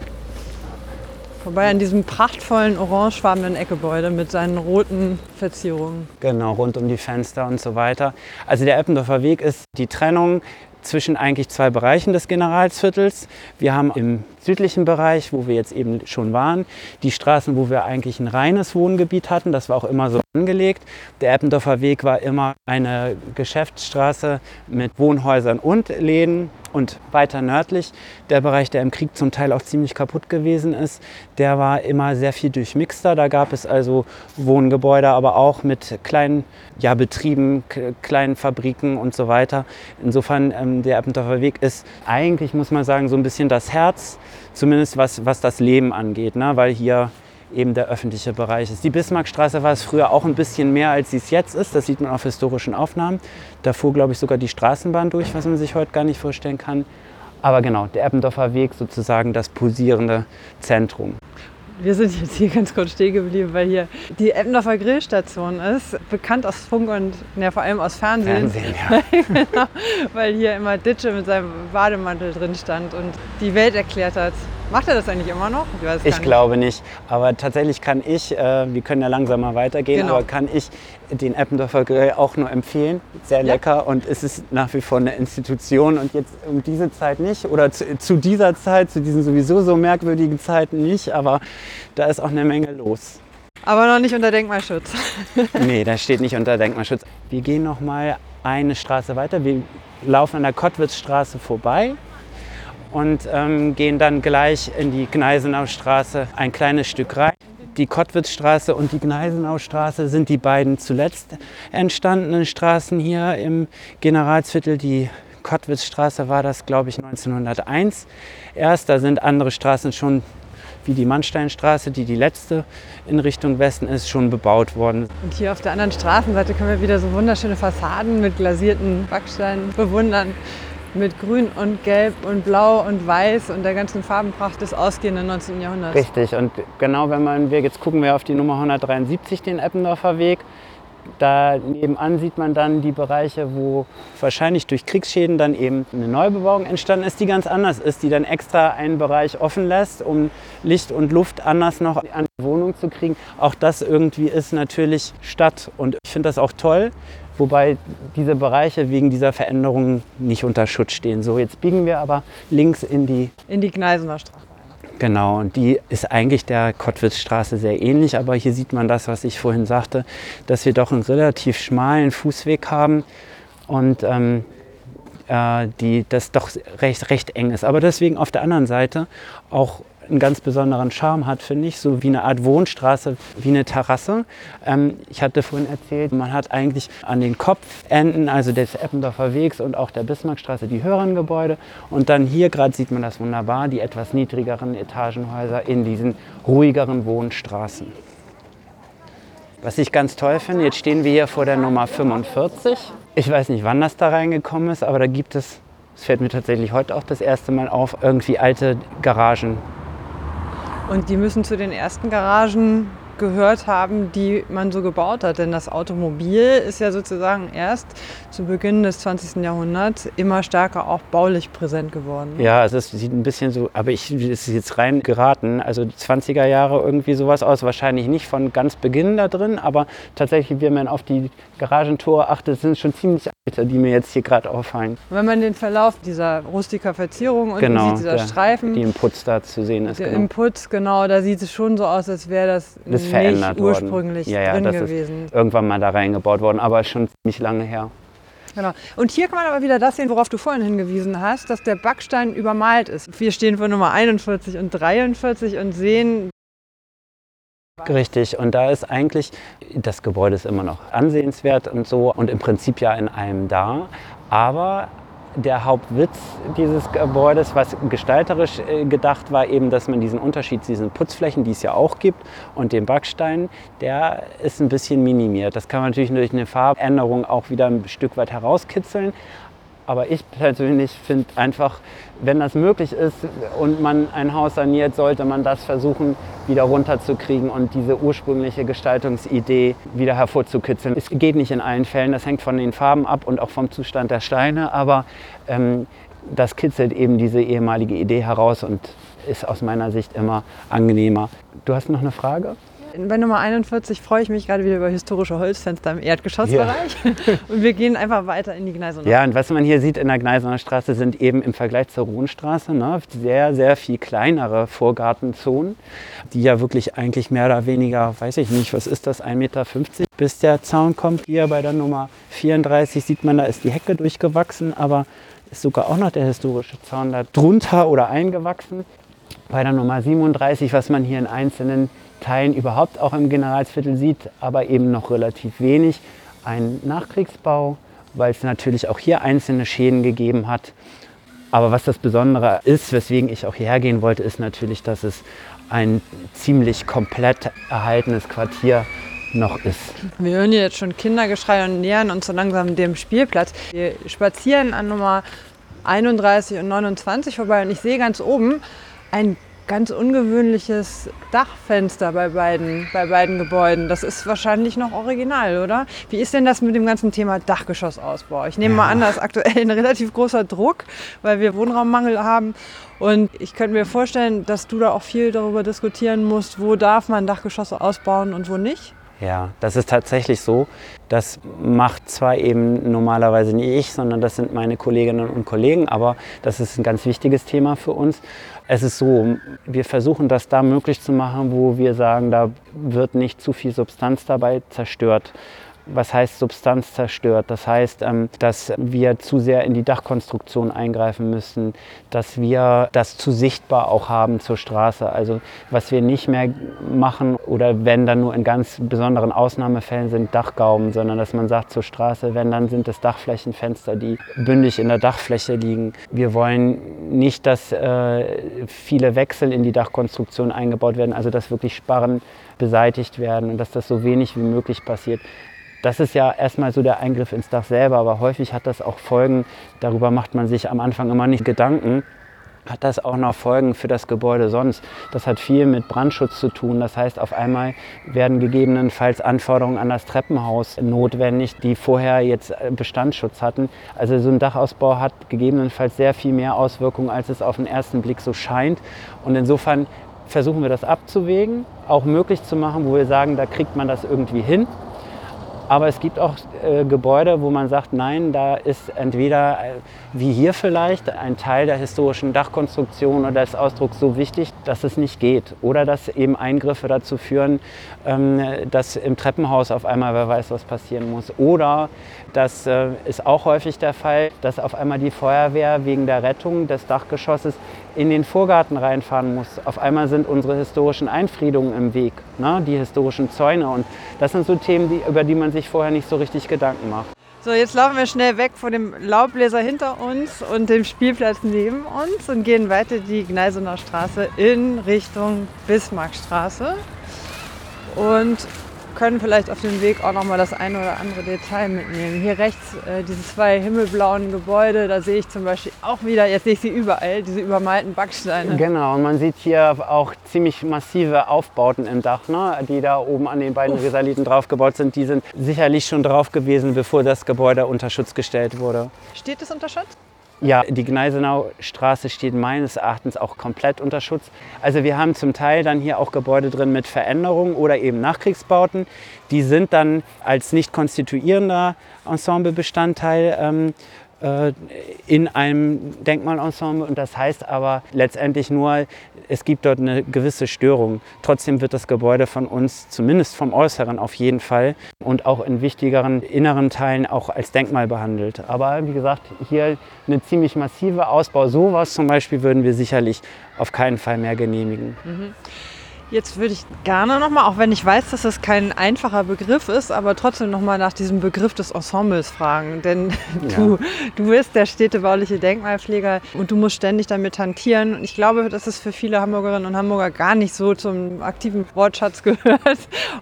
Vorbei an diesem prachtvollen orangefarbenen Eckgebäude mit seinen roten Verzierungen. Genau, rund um die Fenster und so weiter. Also der Eppendorfer Weg ist die Trennung zwischen eigentlich zwei Bereichen des Generalsviertels. Wir haben im südlichen Bereich, wo wir jetzt eben schon waren. Die Straßen, wo wir eigentlich ein reines Wohngebiet hatten, das war auch immer so angelegt. Der Eppendorfer Weg war immer eine Geschäftsstraße mit Wohnhäusern und Läden. Und weiter nördlich, der Bereich, der im Krieg zum Teil auch ziemlich kaputt gewesen ist, der war immer sehr viel durchmixter. Da gab es also Wohngebäude, aber auch mit kleinen ja, Betrieben, kleinen Fabriken und so weiter. Insofern, ähm, der Eppendorfer Weg ist eigentlich, muss man sagen, so ein bisschen das Herz, zumindest was, was das Leben angeht, ne? weil hier eben der öffentliche Bereich ist. Die Bismarckstraße war es früher auch ein bisschen mehr, als sie es jetzt ist. Das sieht man auf historischen Aufnahmen. Da fuhr, glaube ich, sogar die Straßenbahn durch, was man sich heute gar nicht vorstellen kann. Aber genau, der Eppendorfer Weg sozusagen das pulsierende Zentrum. Wir sind jetzt hier ganz kurz stehen geblieben, weil hier die Eppendorfer Grillstation ist, bekannt aus Funk und ja, vor allem aus Fernsehen. Fernsehen ja. genau, weil hier immer Ditsche mit seinem Bademantel drin stand und die Welt erklärt hat. Macht er das eigentlich immer noch? Ich, ich nicht. glaube nicht. Aber tatsächlich kann ich, äh, wir können ja langsam mal weitergehen, genau. aber kann ich den Eppendorfer Grill auch nur empfehlen. Sehr ja. lecker und es ist nach wie vor eine Institution und jetzt um diese Zeit nicht oder zu, zu dieser Zeit, zu diesen sowieso so merkwürdigen Zeiten nicht, aber da ist auch eine Menge los. Aber noch nicht unter Denkmalschutz. nee, das steht nicht unter Denkmalschutz. Wir gehen noch mal eine Straße weiter. Wir laufen an der Kottwitzstraße vorbei und ähm, gehen dann gleich in die Gneisenaustraße ein kleines Stück rein. Die Kottwitzstraße und die Gneisenaustraße sind die beiden zuletzt entstandenen Straßen hier im Generalsviertel. Die Kottwitzstraße war das, glaube ich, 1901 erst. Da sind andere Straßen schon wie die Mannsteinstraße, die die letzte in Richtung Westen ist, schon bebaut worden. Und hier auf der anderen Straßenseite können wir wieder so wunderschöne Fassaden mit glasierten Backsteinen bewundern mit Grün und Gelb und Blau und Weiß und der ganzen Farbenpracht des ausgehenden 19. Jahrhunderts. Richtig, und genau wenn man, jetzt gucken wir auf die Nummer 173, den Eppendorfer Weg, da nebenan sieht man dann die Bereiche, wo wahrscheinlich durch Kriegsschäden dann eben eine Neubebauung entstanden ist, die ganz anders ist, die dann extra einen Bereich offen lässt, um Licht und Luft anders noch an die Wohnung zu kriegen. Auch das irgendwie ist natürlich Stadt und ich finde das auch toll, wobei diese Bereiche wegen dieser Veränderungen nicht unter Schutz stehen. So, jetzt biegen wir aber links in die... In die Gneisener Straße. Genau, und die ist eigentlich der Kottwitzstraße sehr ähnlich, aber hier sieht man das, was ich vorhin sagte, dass wir doch einen relativ schmalen Fußweg haben und ähm, äh, die, das doch recht, recht eng ist. Aber deswegen auf der anderen Seite auch einen ganz besonderen Charme hat, finde ich, so wie eine Art Wohnstraße, wie eine Terrasse. Ähm, ich hatte vorhin erzählt, man hat eigentlich an den Kopfenden, also des Eppendorfer Wegs und auch der Bismarckstraße, die höheren Gebäude. Und dann hier gerade sieht man das wunderbar, die etwas niedrigeren Etagenhäuser in diesen ruhigeren Wohnstraßen. Was ich ganz toll finde, jetzt stehen wir hier vor der Nummer 45. Ich weiß nicht, wann das da reingekommen ist, aber da gibt es, es fällt mir tatsächlich heute auch das erste Mal auf, irgendwie alte Garagen und die müssen zu den ersten Garagen gehört haben, die man so gebaut hat. Denn das Automobil ist ja sozusagen erst zu Beginn des 20. Jahrhunderts immer stärker auch baulich präsent geworden. Ja, es sieht ein bisschen so, aber ich es ist jetzt rein geraten, also die 20er Jahre irgendwie sowas aus, wahrscheinlich nicht von ganz Beginn da drin, aber tatsächlich, wenn man auf die Garagentore achtet, sind schon ziemlich alte, die mir jetzt hier gerade auffallen. wenn man den Verlauf dieser rustiker Verzierung und genau, sieht, dieser der, Streifen, die im Putz da zu sehen ist. Der genau. Im Putz, genau, da sieht es schon so aus, als wäre das, das nicht ursprünglich ja, ja, drin gewesen. Irgendwann mal da reingebaut worden, aber schon ziemlich lange her. Genau. Und hier kann man aber wieder das sehen, worauf du vorhin hingewiesen hast, dass der Backstein übermalt ist. Wir stehen vor Nummer 41 und 43 und sehen. Richtig, und da ist eigentlich, das Gebäude ist immer noch ansehenswert und so und im Prinzip ja in einem da, aber der Hauptwitz dieses Gebäudes, was gestalterisch äh, gedacht war, eben, dass man diesen Unterschied, diesen Putzflächen, die es ja auch gibt, und den Backstein, der ist ein bisschen minimiert. Das kann man natürlich durch eine Farbänderung auch wieder ein Stück weit herauskitzeln. Aber ich persönlich finde einfach, wenn das möglich ist und man ein Haus saniert, sollte man das versuchen, wieder runterzukriegen und diese ursprüngliche Gestaltungsidee wieder hervorzukitzeln. Es geht nicht in allen Fällen, das hängt von den Farben ab und auch vom Zustand der Steine, aber ähm, das kitzelt eben diese ehemalige Idee heraus und ist aus meiner Sicht immer angenehmer. Du hast noch eine Frage? Bei Nummer 41 freue ich mich gerade wieder über historische Holzfenster im Erdgeschossbereich. Ja. Und wir gehen einfach weiter in die Gneisenau. Ja, und was man hier sieht in der Gneisenauer Straße sind eben im Vergleich zur Ruhnstraße ne, sehr, sehr viel kleinere Vorgartenzonen, die ja wirklich eigentlich mehr oder weniger, weiß ich nicht, was ist das, 1,50 Meter bis der Zaun kommt. Hier bei der Nummer 34 sieht man, da ist die Hecke durchgewachsen, aber ist sogar auch noch der historische Zaun da drunter oder eingewachsen. Bei der Nummer 37, was man hier in einzelnen Teilen überhaupt auch im Generalsviertel sieht, aber eben noch relativ wenig, ein Nachkriegsbau, weil es natürlich auch hier einzelne Schäden gegeben hat. Aber was das Besondere ist, weswegen ich auch hierher gehen wollte, ist natürlich, dass es ein ziemlich komplett erhaltenes Quartier noch ist. Wir hören hier jetzt schon Kindergeschrei und nähern uns so langsam dem Spielplatz. Wir spazieren an Nummer 31 und 29 vorbei und ich sehe ganz oben ein ganz ungewöhnliches Dachfenster bei beiden, bei beiden Gebäuden. Das ist wahrscheinlich noch original, oder? Wie ist denn das mit dem ganzen Thema Dachgeschossausbau? Ich nehme ja. mal an, da ist aktuell ein relativ großer Druck, weil wir Wohnraummangel haben. Und ich könnte mir vorstellen, dass du da auch viel darüber diskutieren musst, wo darf man Dachgeschosse ausbauen und wo nicht. Ja, das ist tatsächlich so. Das macht zwar eben normalerweise nicht ich, sondern das sind meine Kolleginnen und Kollegen, aber das ist ein ganz wichtiges Thema für uns. Es ist so, wir versuchen das da möglich zu machen, wo wir sagen, da wird nicht zu viel Substanz dabei zerstört was heißt Substanz zerstört? Das heißt, ähm, dass wir zu sehr in die Dachkonstruktion eingreifen müssen, dass wir das zu sichtbar auch haben zur Straße. Also was wir nicht mehr machen oder wenn dann nur in ganz besonderen Ausnahmefällen sind Dachgauben, sondern dass man sagt zur Straße, wenn dann sind es Dachflächenfenster, die bündig in der Dachfläche liegen. Wir wollen nicht, dass äh, viele Wechsel in die Dachkonstruktion eingebaut werden, also dass wirklich Sparren beseitigt werden und dass das so wenig wie möglich passiert. Das ist ja erstmal so der Eingriff ins Dach selber, aber häufig hat das auch Folgen, darüber macht man sich am Anfang immer nicht Gedanken hat das auch noch Folgen für das Gebäude sonst. Das hat viel mit Brandschutz zu tun. Das heißt, auf einmal werden gegebenenfalls Anforderungen an das Treppenhaus notwendig, die vorher jetzt Bestandsschutz hatten. Also so ein Dachausbau hat gegebenenfalls sehr viel mehr Auswirkungen, als es auf den ersten Blick so scheint. Und insofern versuchen wir das abzuwägen, auch möglich zu machen, wo wir sagen, da kriegt man das irgendwie hin. Aber es gibt auch äh, Gebäude, wo man sagt, nein, da ist entweder, äh, wie hier vielleicht, ein Teil der historischen Dachkonstruktion oder des Ausdrucks so wichtig, dass es nicht geht. Oder dass eben Eingriffe dazu führen, ähm, dass im Treppenhaus auf einmal wer weiß, was passieren muss. Oder das äh, ist auch häufig der Fall, dass auf einmal die Feuerwehr wegen der Rettung des Dachgeschosses in den Vorgarten reinfahren muss. Auf einmal sind unsere historischen Einfriedungen im Weg, ne? die historischen Zäune. Und das sind so Themen, die, über die man sich vorher nicht so richtig Gedanken macht. So, jetzt laufen wir schnell weg von dem Laubbläser hinter uns und dem Spielplatz neben uns und gehen weiter die Gneisener Straße in Richtung Bismarckstraße. Und können vielleicht auf dem Weg auch noch mal das eine oder andere Detail mitnehmen. Hier rechts äh, diese zwei himmelblauen Gebäude, da sehe ich zum Beispiel auch wieder, jetzt sehe ich sie überall, diese übermalten Backsteine. Genau, und man sieht hier auch ziemlich massive Aufbauten im Dach, ne, die da oben an den beiden Risaliten draufgebaut sind. Die sind sicherlich schon drauf gewesen, bevor das Gebäude unter Schutz gestellt wurde. Steht es unter Schutz? Ja, die Gneisenau-Straße steht meines Erachtens auch komplett unter Schutz. Also wir haben zum Teil dann hier auch Gebäude drin mit Veränderungen oder eben Nachkriegsbauten. Die sind dann als nicht konstituierender Ensemblebestandteil ähm, äh, in einem Denkmalensemble. Und das heißt aber letztendlich nur, es gibt dort eine gewisse Störung. Trotzdem wird das Gebäude von uns, zumindest vom Äußeren auf jeden Fall und auch in wichtigeren inneren Teilen auch als Denkmal behandelt. Aber wie gesagt, hier eine ziemlich massive Ausbau. Sowas zum Beispiel würden wir sicherlich auf keinen Fall mehr genehmigen. Mhm. Jetzt würde ich gerne nochmal, auch wenn ich weiß, dass das kein einfacher Begriff ist, aber trotzdem nochmal nach diesem Begriff des Ensembles fragen. Denn ja. du, du bist der städtebauliche Denkmalpfleger und du musst ständig damit hantieren. Und ich glaube, dass es für viele Hamburgerinnen und Hamburger gar nicht so zum aktiven Wortschatz gehört,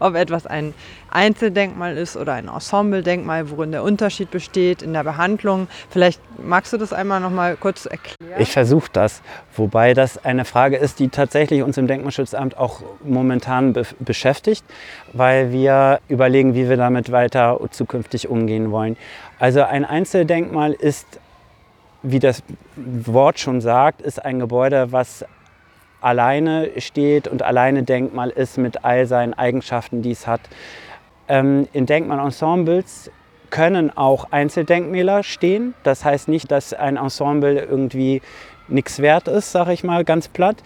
ob etwas ein Einzeldenkmal ist oder ein Ensembledenkmal, worin der Unterschied besteht in der Behandlung. Vielleicht magst du das einmal noch mal kurz erklären? Ich versuche das, wobei das eine Frage ist, die tatsächlich uns im Denkmalschutzamt auch momentan be beschäftigt, weil wir überlegen, wie wir damit weiter zukünftig umgehen wollen. Also ein Einzeldenkmal ist, wie das Wort schon sagt, ist ein Gebäude, was alleine steht und alleine Denkmal ist mit all seinen Eigenschaften, die es hat. Ähm, in Denkmalensembles können auch Einzeldenkmäler stehen. Das heißt nicht, dass ein Ensemble irgendwie nichts wert ist, sage ich mal ganz platt.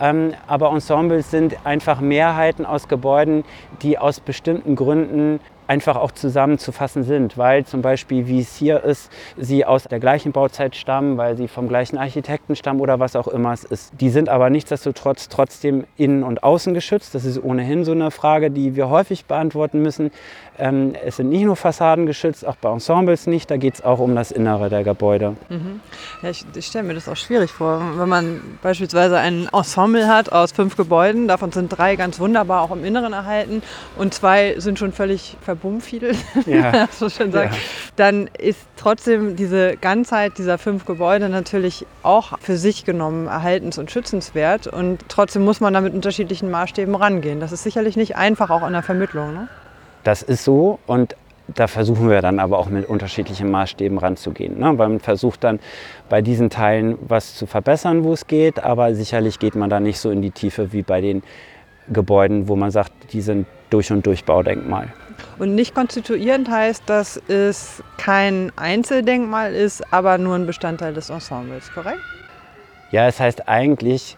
Ähm, aber Ensembles sind einfach Mehrheiten aus Gebäuden, die aus bestimmten Gründen einfach auch zusammenzufassen sind, weil zum Beispiel, wie es hier ist, sie aus der gleichen Bauzeit stammen, weil sie vom gleichen Architekten stammen oder was auch immer es ist. Die sind aber nichtsdestotrotz trotzdem innen und außen geschützt. Das ist ohnehin so eine Frage, die wir häufig beantworten müssen. Ähm, es sind nicht nur Fassaden geschützt, auch bei Ensembles nicht. Da geht es auch um das Innere der Gebäude. Mhm. Ja, ich, ich stelle mir das auch schwierig vor, wenn man beispielsweise ein Ensemble hat aus fünf Gebäuden. Davon sind drei ganz wunderbar auch im Inneren erhalten und zwei sind schon völlig verbummfiedelt, ja. so schön sagt. Ja. Dann ist trotzdem diese Ganzheit dieser fünf Gebäude natürlich auch für sich genommen erhaltens- und schützenswert. Und trotzdem muss man da mit unterschiedlichen Maßstäben rangehen. Das ist sicherlich nicht einfach, auch in der Vermittlung. Ne? Das ist so und da versuchen wir dann aber auch mit unterschiedlichen Maßstäben ranzugehen. Ne? Weil man versucht dann bei diesen Teilen was zu verbessern, wo es geht, aber sicherlich geht man da nicht so in die Tiefe wie bei den Gebäuden, wo man sagt, die sind durch und durch Baudenkmal. Und nicht konstituierend heißt, dass es kein Einzeldenkmal ist, aber nur ein Bestandteil des Ensembles, korrekt? Ja, es heißt eigentlich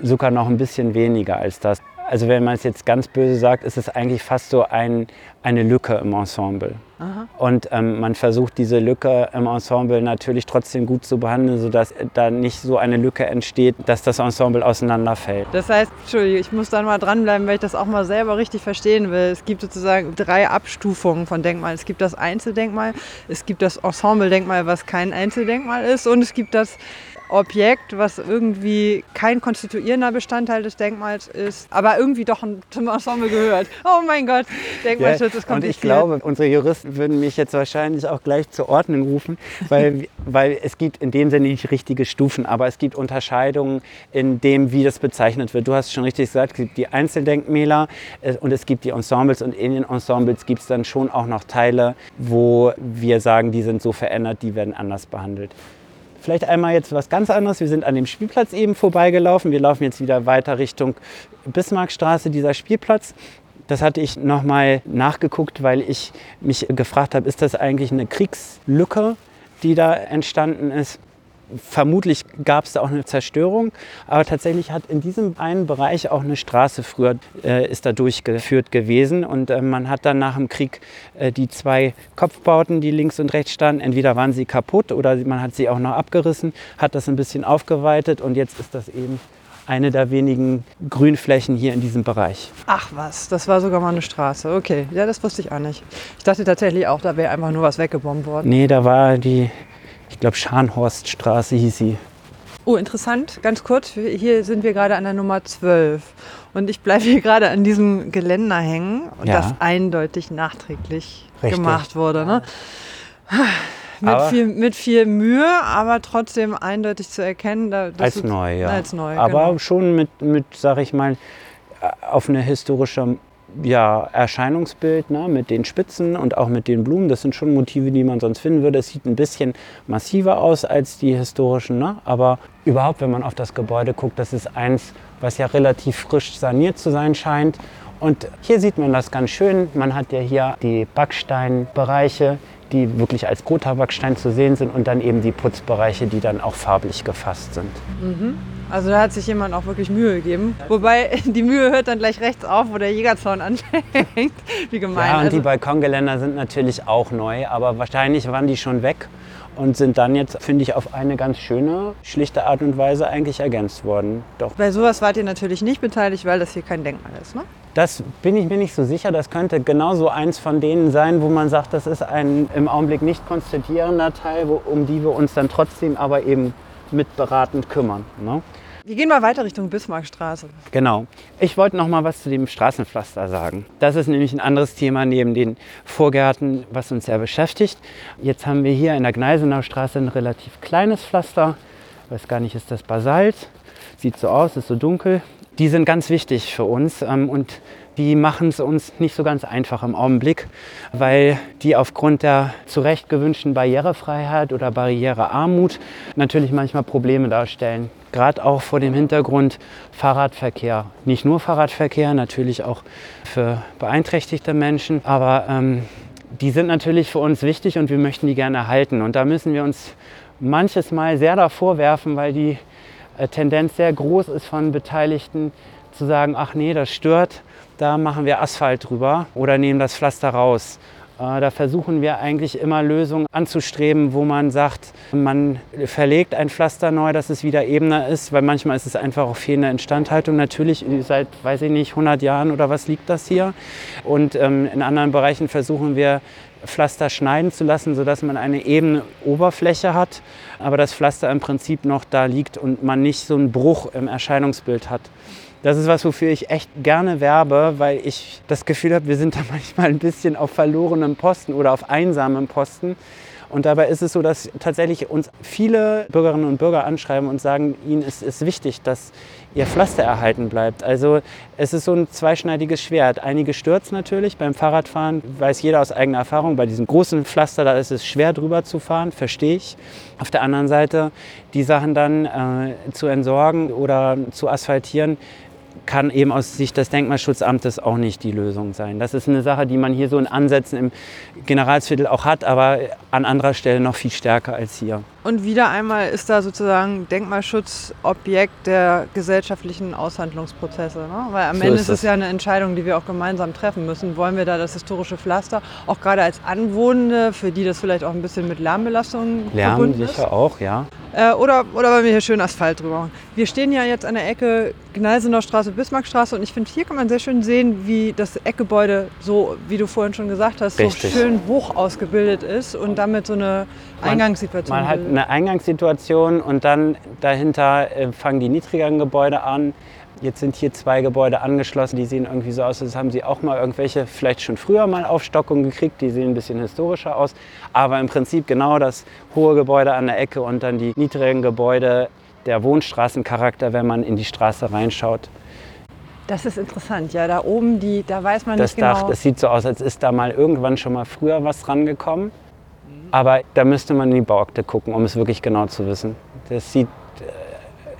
sogar noch ein bisschen weniger als das. Also wenn man es jetzt ganz böse sagt, ist es eigentlich fast so ein, eine Lücke im Ensemble. Aha. Und ähm, man versucht diese Lücke im Ensemble natürlich trotzdem gut zu behandeln, sodass da nicht so eine Lücke entsteht, dass das Ensemble auseinanderfällt. Das heißt, Entschuldigung, ich muss da mal dranbleiben, weil ich das auch mal selber richtig verstehen will. Es gibt sozusagen drei Abstufungen von Denkmalen. Es gibt das Einzeldenkmal, es gibt das Ensembledenkmal, was kein Einzeldenkmal ist und es gibt das Objekt, was irgendwie kein konstituierender Bestandteil des Denkmals ist, aber irgendwie doch zum Ensemble gehört. Oh mein Gott, Denkmalschutz ist kompliziert. Und ich glaube, unsere Juristen würden mich jetzt wahrscheinlich auch gleich zur Ordnung rufen, weil, weil es gibt in dem Sinne nicht richtige Stufen, aber es gibt Unterscheidungen in dem, wie das bezeichnet wird. Du hast schon richtig gesagt, es gibt die Einzeldenkmäler äh, und es gibt die Ensembles und in den Ensembles gibt es dann schon auch noch Teile, wo wir sagen, die sind so verändert, die werden anders behandelt. Vielleicht einmal jetzt was ganz anderes. Wir sind an dem Spielplatz eben vorbeigelaufen. Wir laufen jetzt wieder weiter Richtung Bismarckstraße, dieser Spielplatz. Das hatte ich nochmal nachgeguckt, weil ich mich gefragt habe, ist das eigentlich eine Kriegslücke, die da entstanden ist? Vermutlich gab es da auch eine Zerstörung, aber tatsächlich hat in diesem einen Bereich auch eine Straße früher äh, ist da durchgeführt gewesen und äh, man hat dann nach dem Krieg äh, die zwei Kopfbauten, die links und rechts standen, entweder waren sie kaputt oder man hat sie auch noch abgerissen, hat das ein bisschen aufgeweitet und jetzt ist das eben eine der wenigen Grünflächen hier in diesem Bereich. Ach was, das war sogar mal eine Straße. Okay, ja, das wusste ich auch nicht. Ich dachte tatsächlich auch, da wäre einfach nur was weggebombt worden. Nee, da war die ich glaube Scharnhorststraße hieß sie. Oh, interessant. Ganz kurz, hier sind wir gerade an der Nummer 12. Und ich bleibe hier gerade an diesem Geländer hängen ja. das eindeutig nachträglich Richtig. gemacht wurde. Ne? Mit viel, mit viel, Mühe, aber trotzdem eindeutig zu erkennen. als neu, ja. Als neu, aber genau. schon mit, mit sag ich mal, auf eine historische ja, Erscheinungsbild ne, mit den Spitzen und auch mit den Blumen. Das sind schon Motive, die man sonst finden würde. Es sieht ein bisschen massiver aus als die historischen, ne? aber überhaupt, wenn man auf das Gebäude guckt, das ist eins, was ja relativ frisch saniert zu sein scheint. Und hier sieht man das ganz schön. Man hat ja hier die Backsteinbereiche, die wirklich als Gotha-Backstein zu sehen sind und dann eben die Putzbereiche, die dann auch farblich gefasst sind. Mhm. Also da hat sich jemand auch wirklich Mühe gegeben. Wobei die Mühe hört dann gleich rechts auf, wo der Jägerzaun anfängt. Wie gemein. Ja, und also die Balkongeländer sind natürlich auch neu, aber wahrscheinlich waren die schon weg und sind dann jetzt, finde ich, auf eine ganz schöne, schlichte Art und Weise eigentlich ergänzt worden. Doch. Bei sowas wart ihr natürlich nicht beteiligt, weil das hier kein Denkmal ist, ne? Das bin ich mir nicht so sicher. Das könnte genauso eins von denen sein, wo man sagt, das ist ein im Augenblick nicht konstituierender Teil, wo, um die wir uns dann trotzdem aber eben mitberatend kümmern. Ne? Wir gehen mal weiter Richtung Bismarckstraße. Genau. Ich wollte noch mal was zu dem Straßenpflaster sagen. Das ist nämlich ein anderes Thema neben den Vorgärten, was uns sehr beschäftigt. Jetzt haben wir hier in der Gneisenauer Straße ein relativ kleines Pflaster. Ich weiß gar nicht, ist das Basalt? Sieht so aus, ist so dunkel. Die sind ganz wichtig für uns ähm, und die machen es uns nicht so ganz einfach im Augenblick, weil die aufgrund der zu Recht gewünschten Barrierefreiheit oder Barrierearmut natürlich manchmal Probleme darstellen. Gerade auch vor dem Hintergrund Fahrradverkehr. Nicht nur Fahrradverkehr, natürlich auch für beeinträchtigte Menschen, aber ähm, die sind natürlich für uns wichtig und wir möchten die gerne erhalten. Und da müssen wir uns manches Mal sehr davor werfen, weil die Tendenz sehr groß ist von Beteiligten zu sagen, ach nee, das stört, da machen wir Asphalt drüber oder nehmen das Pflaster raus. Äh, da versuchen wir eigentlich immer Lösungen anzustreben, wo man sagt, man verlegt ein Pflaster neu, dass es wieder ebener ist, weil manchmal ist es einfach auch fehlende Instandhaltung. Natürlich seit, weiß ich nicht, 100 Jahren oder was liegt das hier. Und ähm, in anderen Bereichen versuchen wir Pflaster schneiden zu lassen, sodass man eine ebene Oberfläche hat, aber das Pflaster im Prinzip noch da liegt und man nicht so einen Bruch im Erscheinungsbild hat. Das ist was, wofür ich echt gerne werbe, weil ich das Gefühl habe, wir sind da manchmal ein bisschen auf verlorenem Posten oder auf einsamem Posten. Und dabei ist es so, dass tatsächlich uns viele Bürgerinnen und Bürger anschreiben und sagen, ihnen ist es wichtig, dass ihr Pflaster erhalten bleibt. Also es ist so ein zweischneidiges Schwert. Einige stürzen natürlich beim Fahrradfahren, weiß jeder aus eigener Erfahrung. Bei diesem großen Pflaster, da ist es schwer drüber zu fahren, verstehe ich. Auf der anderen Seite, die Sachen dann äh, zu entsorgen oder zu asphaltieren, kann eben aus Sicht des Denkmalschutzamtes auch nicht die Lösung sein. Das ist eine Sache, die man hier so in Ansätzen im Generalsviertel auch hat, aber an anderer Stelle noch viel stärker als hier. Und wieder einmal ist da sozusagen Denkmalschutz Objekt der gesellschaftlichen Aushandlungsprozesse. Ne? Weil am so Ende ist es ja eine Entscheidung, die wir auch gemeinsam treffen müssen. Wollen wir da das historische Pflaster, auch gerade als Anwohnende, für die das vielleicht auch ein bisschen mit Lärmbelastung Lärm verbunden ist? sicher auch, ja. Äh, oder, oder weil wir hier schön Asphalt drüber machen. Wir stehen ja jetzt an der Ecke Gneisenauer Straße, Bismarckstraße und ich finde, hier kann man sehr schön sehen, wie das Eckgebäude so, wie du vorhin schon gesagt hast, Richtig. so schön hoch ausgebildet ist und damit so eine Eingangssituation. Man, man hat eine Eingangssituation und dann dahinter äh, fangen die niedrigeren Gebäude an. Jetzt sind hier zwei Gebäude angeschlossen, die sehen irgendwie so aus, als haben sie auch mal irgendwelche, vielleicht schon früher mal Aufstockungen gekriegt, die sehen ein bisschen historischer aus. Aber im Prinzip genau das hohe Gebäude an der Ecke und dann die niedrigen Gebäude, der Wohnstraßencharakter, wenn man in die Straße reinschaut. Das ist interessant, ja. Da oben, die, da weiß man das nicht genau. Das Dach, das sieht so aus, als ist da mal irgendwann schon mal früher was rangekommen. Aber da müsste man in die Bauakte gucken, um es wirklich genau zu wissen. Das sieht,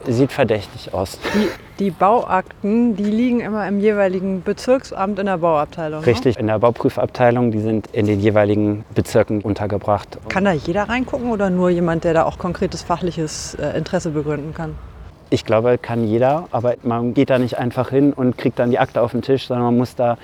sieht verdächtig aus. Die, die, Bauakten, die liegen immer im jeweiligen Bezirksamt in der Bauabteilung. Ne? Richtig, ne? in der Bauprüfabteilung, die sind in den jeweiligen Bezirken untergebracht. Kann da jeder reingucken oder nur jemand, der da auch konkretes fachliches äh, Interesse begründen kann? Ich glaube, kann jeder, aber man geht da nicht einfach hin und kriegt dann die Akte auf den Tisch, sondern man muss da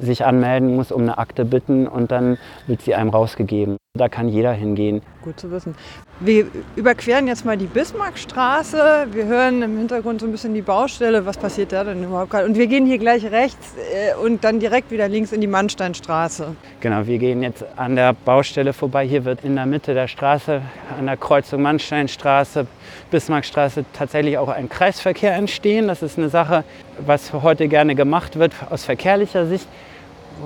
sich anmelden, muss um eine Akte bitten und dann wird sie einem rausgegeben. Da kann jeder hingehen. Gut zu wissen. Wir überqueren jetzt mal die Bismarckstraße. Wir hören im Hintergrund so ein bisschen die Baustelle. Was passiert da denn überhaupt gerade? Und wir gehen hier gleich rechts äh, und dann direkt wieder links in die Mannsteinstraße. Genau, wir gehen jetzt an der Baustelle vorbei. Hier wird in der Mitte der Straße, an der Kreuzung Mannsteinstraße, Bismarckstraße tatsächlich auch ein Kreisverkehr entstehen. Das ist eine Sache, was heute gerne gemacht wird aus verkehrlicher Sicht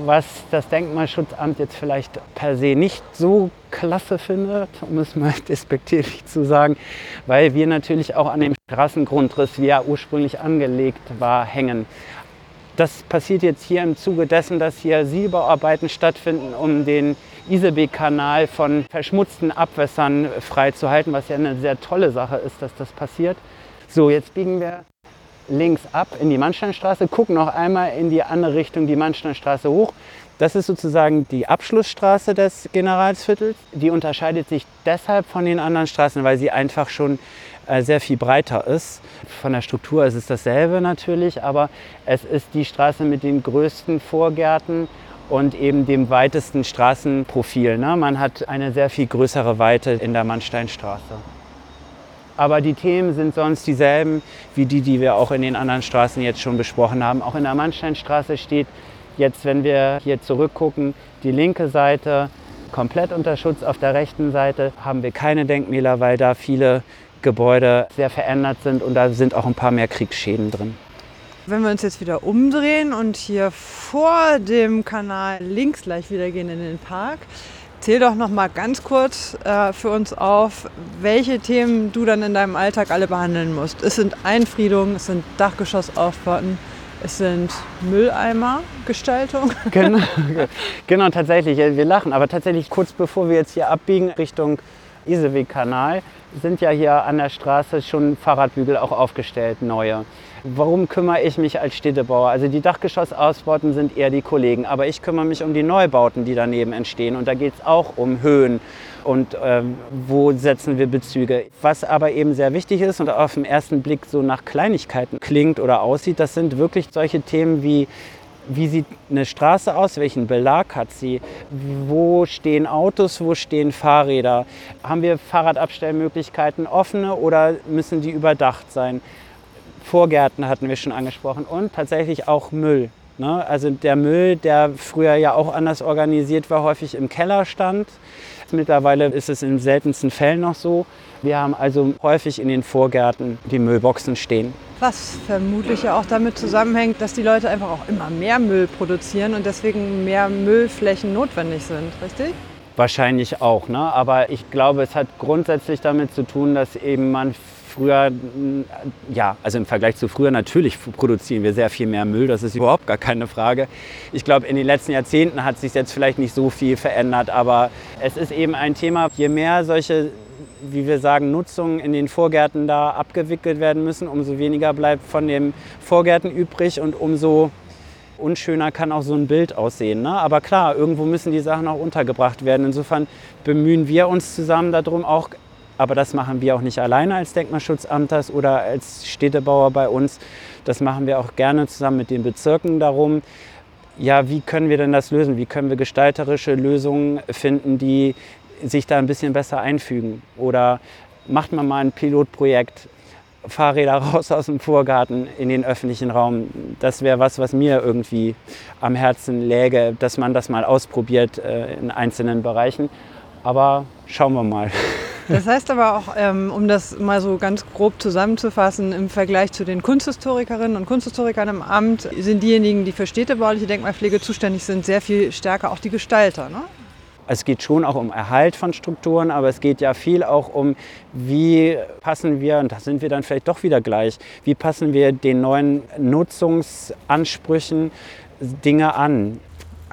was das Denkmalschutzamt jetzt vielleicht per se nicht so klasse findet, um es mal despektierlich zu sagen, weil wir natürlich auch an dem Straßengrundriss, wie er ursprünglich angelegt war, hängen. Das passiert jetzt hier im Zuge dessen, dass hier Silberarbeiten stattfinden, um den Isebeek-Kanal von verschmutzten Abwässern freizuhalten, was ja eine sehr tolle Sache ist, dass das passiert. So, jetzt biegen wir links ab in die Mannsteinstraße, gucken noch einmal in die andere Richtung, die Mannsteinstraße hoch. Das ist sozusagen die Abschlussstraße des Generalsviertels. Die unterscheidet sich deshalb von den anderen Straßen, weil sie einfach schon äh, sehr viel breiter ist. Von der Struktur ist es dasselbe natürlich, aber es ist die Straße mit den größten Vorgärten und eben dem weitesten Straßenprofil. Ne? Man hat eine sehr viel größere Weite in der Mannsteinstraße. Aber die Themen sind sonst dieselben wie die, die wir auch in den anderen Straßen jetzt schon besprochen haben. Auch in der Mannsteinstraße steht jetzt, wenn wir hier zurückgucken, die linke Seite komplett unter Schutz. Auf der rechten Seite haben wir keine Denkmäler, weil da viele Gebäude sehr verändert sind und da sind auch ein paar mehr Kriegsschäden drin. Wenn wir uns jetzt wieder umdrehen und hier vor dem Kanal links gleich wieder gehen in den Park, Zähl doch noch mal ganz kurz äh, für uns auf, welche Themen du dann in deinem Alltag alle behandeln musst. Es sind Einfriedungen, es sind Dachgeschossaufbauten, es sind Mülleimergestaltung. Genau, genau, tatsächlich. Wir lachen, aber tatsächlich kurz bevor wir jetzt hier abbiegen Richtung Iseweg-Kanal, sind ja hier an der Straße schon Fahrradbügel auch aufgestellt, neue. Warum kümmere ich mich als Städtebauer? Also die Dachgeschossausbauten sind eher die Kollegen, aber ich kümmere mich um die Neubauten, die daneben entstehen. Und da geht es auch um Höhen und äh, wo setzen wir Bezüge. Was aber eben sehr wichtig ist und auf den ersten Blick so nach Kleinigkeiten klingt oder aussieht, das sind wirklich solche Themen wie wie sieht eine Straße aus? Welchen Belag hat sie? Wo stehen Autos? Wo stehen Fahrräder? Haben wir Fahrradabstellmöglichkeiten offene oder müssen die überdacht sein? Vorgärten hatten wir schon angesprochen und tatsächlich auch Müll. Ne? Also der Müll, der früher ja auch anders organisiert war, häufig im Keller stand. Mittlerweile ist es in seltensten Fällen noch so. Wir haben also häufig in den Vorgärten die Müllboxen stehen. Was vermutlich ja auch damit zusammenhängt, dass die Leute einfach auch immer mehr Müll produzieren und deswegen mehr Müllflächen notwendig sind, richtig? Wahrscheinlich auch, ne? aber ich glaube, es hat grundsätzlich damit zu tun, dass eben man früher, ja, also im Vergleich zu früher natürlich produzieren wir sehr viel mehr Müll, das ist überhaupt gar keine Frage. Ich glaube, in den letzten Jahrzehnten hat sich jetzt vielleicht nicht so viel verändert, aber es ist eben ein Thema, je mehr solche wie wir sagen, Nutzungen in den Vorgärten da abgewickelt werden müssen, umso weniger bleibt von den Vorgärten übrig und umso unschöner kann auch so ein Bild aussehen. Ne? Aber klar, irgendwo müssen die Sachen auch untergebracht werden. Insofern bemühen wir uns zusammen darum, auch aber das machen wir auch nicht alleine als Denkmalschutzamters oder als Städtebauer bei uns. Das machen wir auch gerne zusammen mit den Bezirken darum. Ja, wie können wir denn das lösen? Wie können wir gestalterische Lösungen finden, die sich da ein bisschen besser einfügen? Oder macht man mal ein Pilotprojekt, Fahrräder raus aus dem Vorgarten in den öffentlichen Raum. Das wäre was, was mir irgendwie am Herzen läge, dass man das mal ausprobiert äh, in einzelnen Bereichen. Aber schauen wir mal. Das heißt aber auch, ähm, um das mal so ganz grob zusammenzufassen, im Vergleich zu den Kunsthistorikerinnen und Kunsthistorikern im Amt sind diejenigen, die für städtebauliche Denkmalpflege zuständig sind, sehr viel stärker auch die Gestalter. Ne? Es geht schon auch um Erhalt von Strukturen, aber es geht ja viel auch um, wie passen wir, und da sind wir dann vielleicht doch wieder gleich, wie passen wir den neuen Nutzungsansprüchen Dinge an.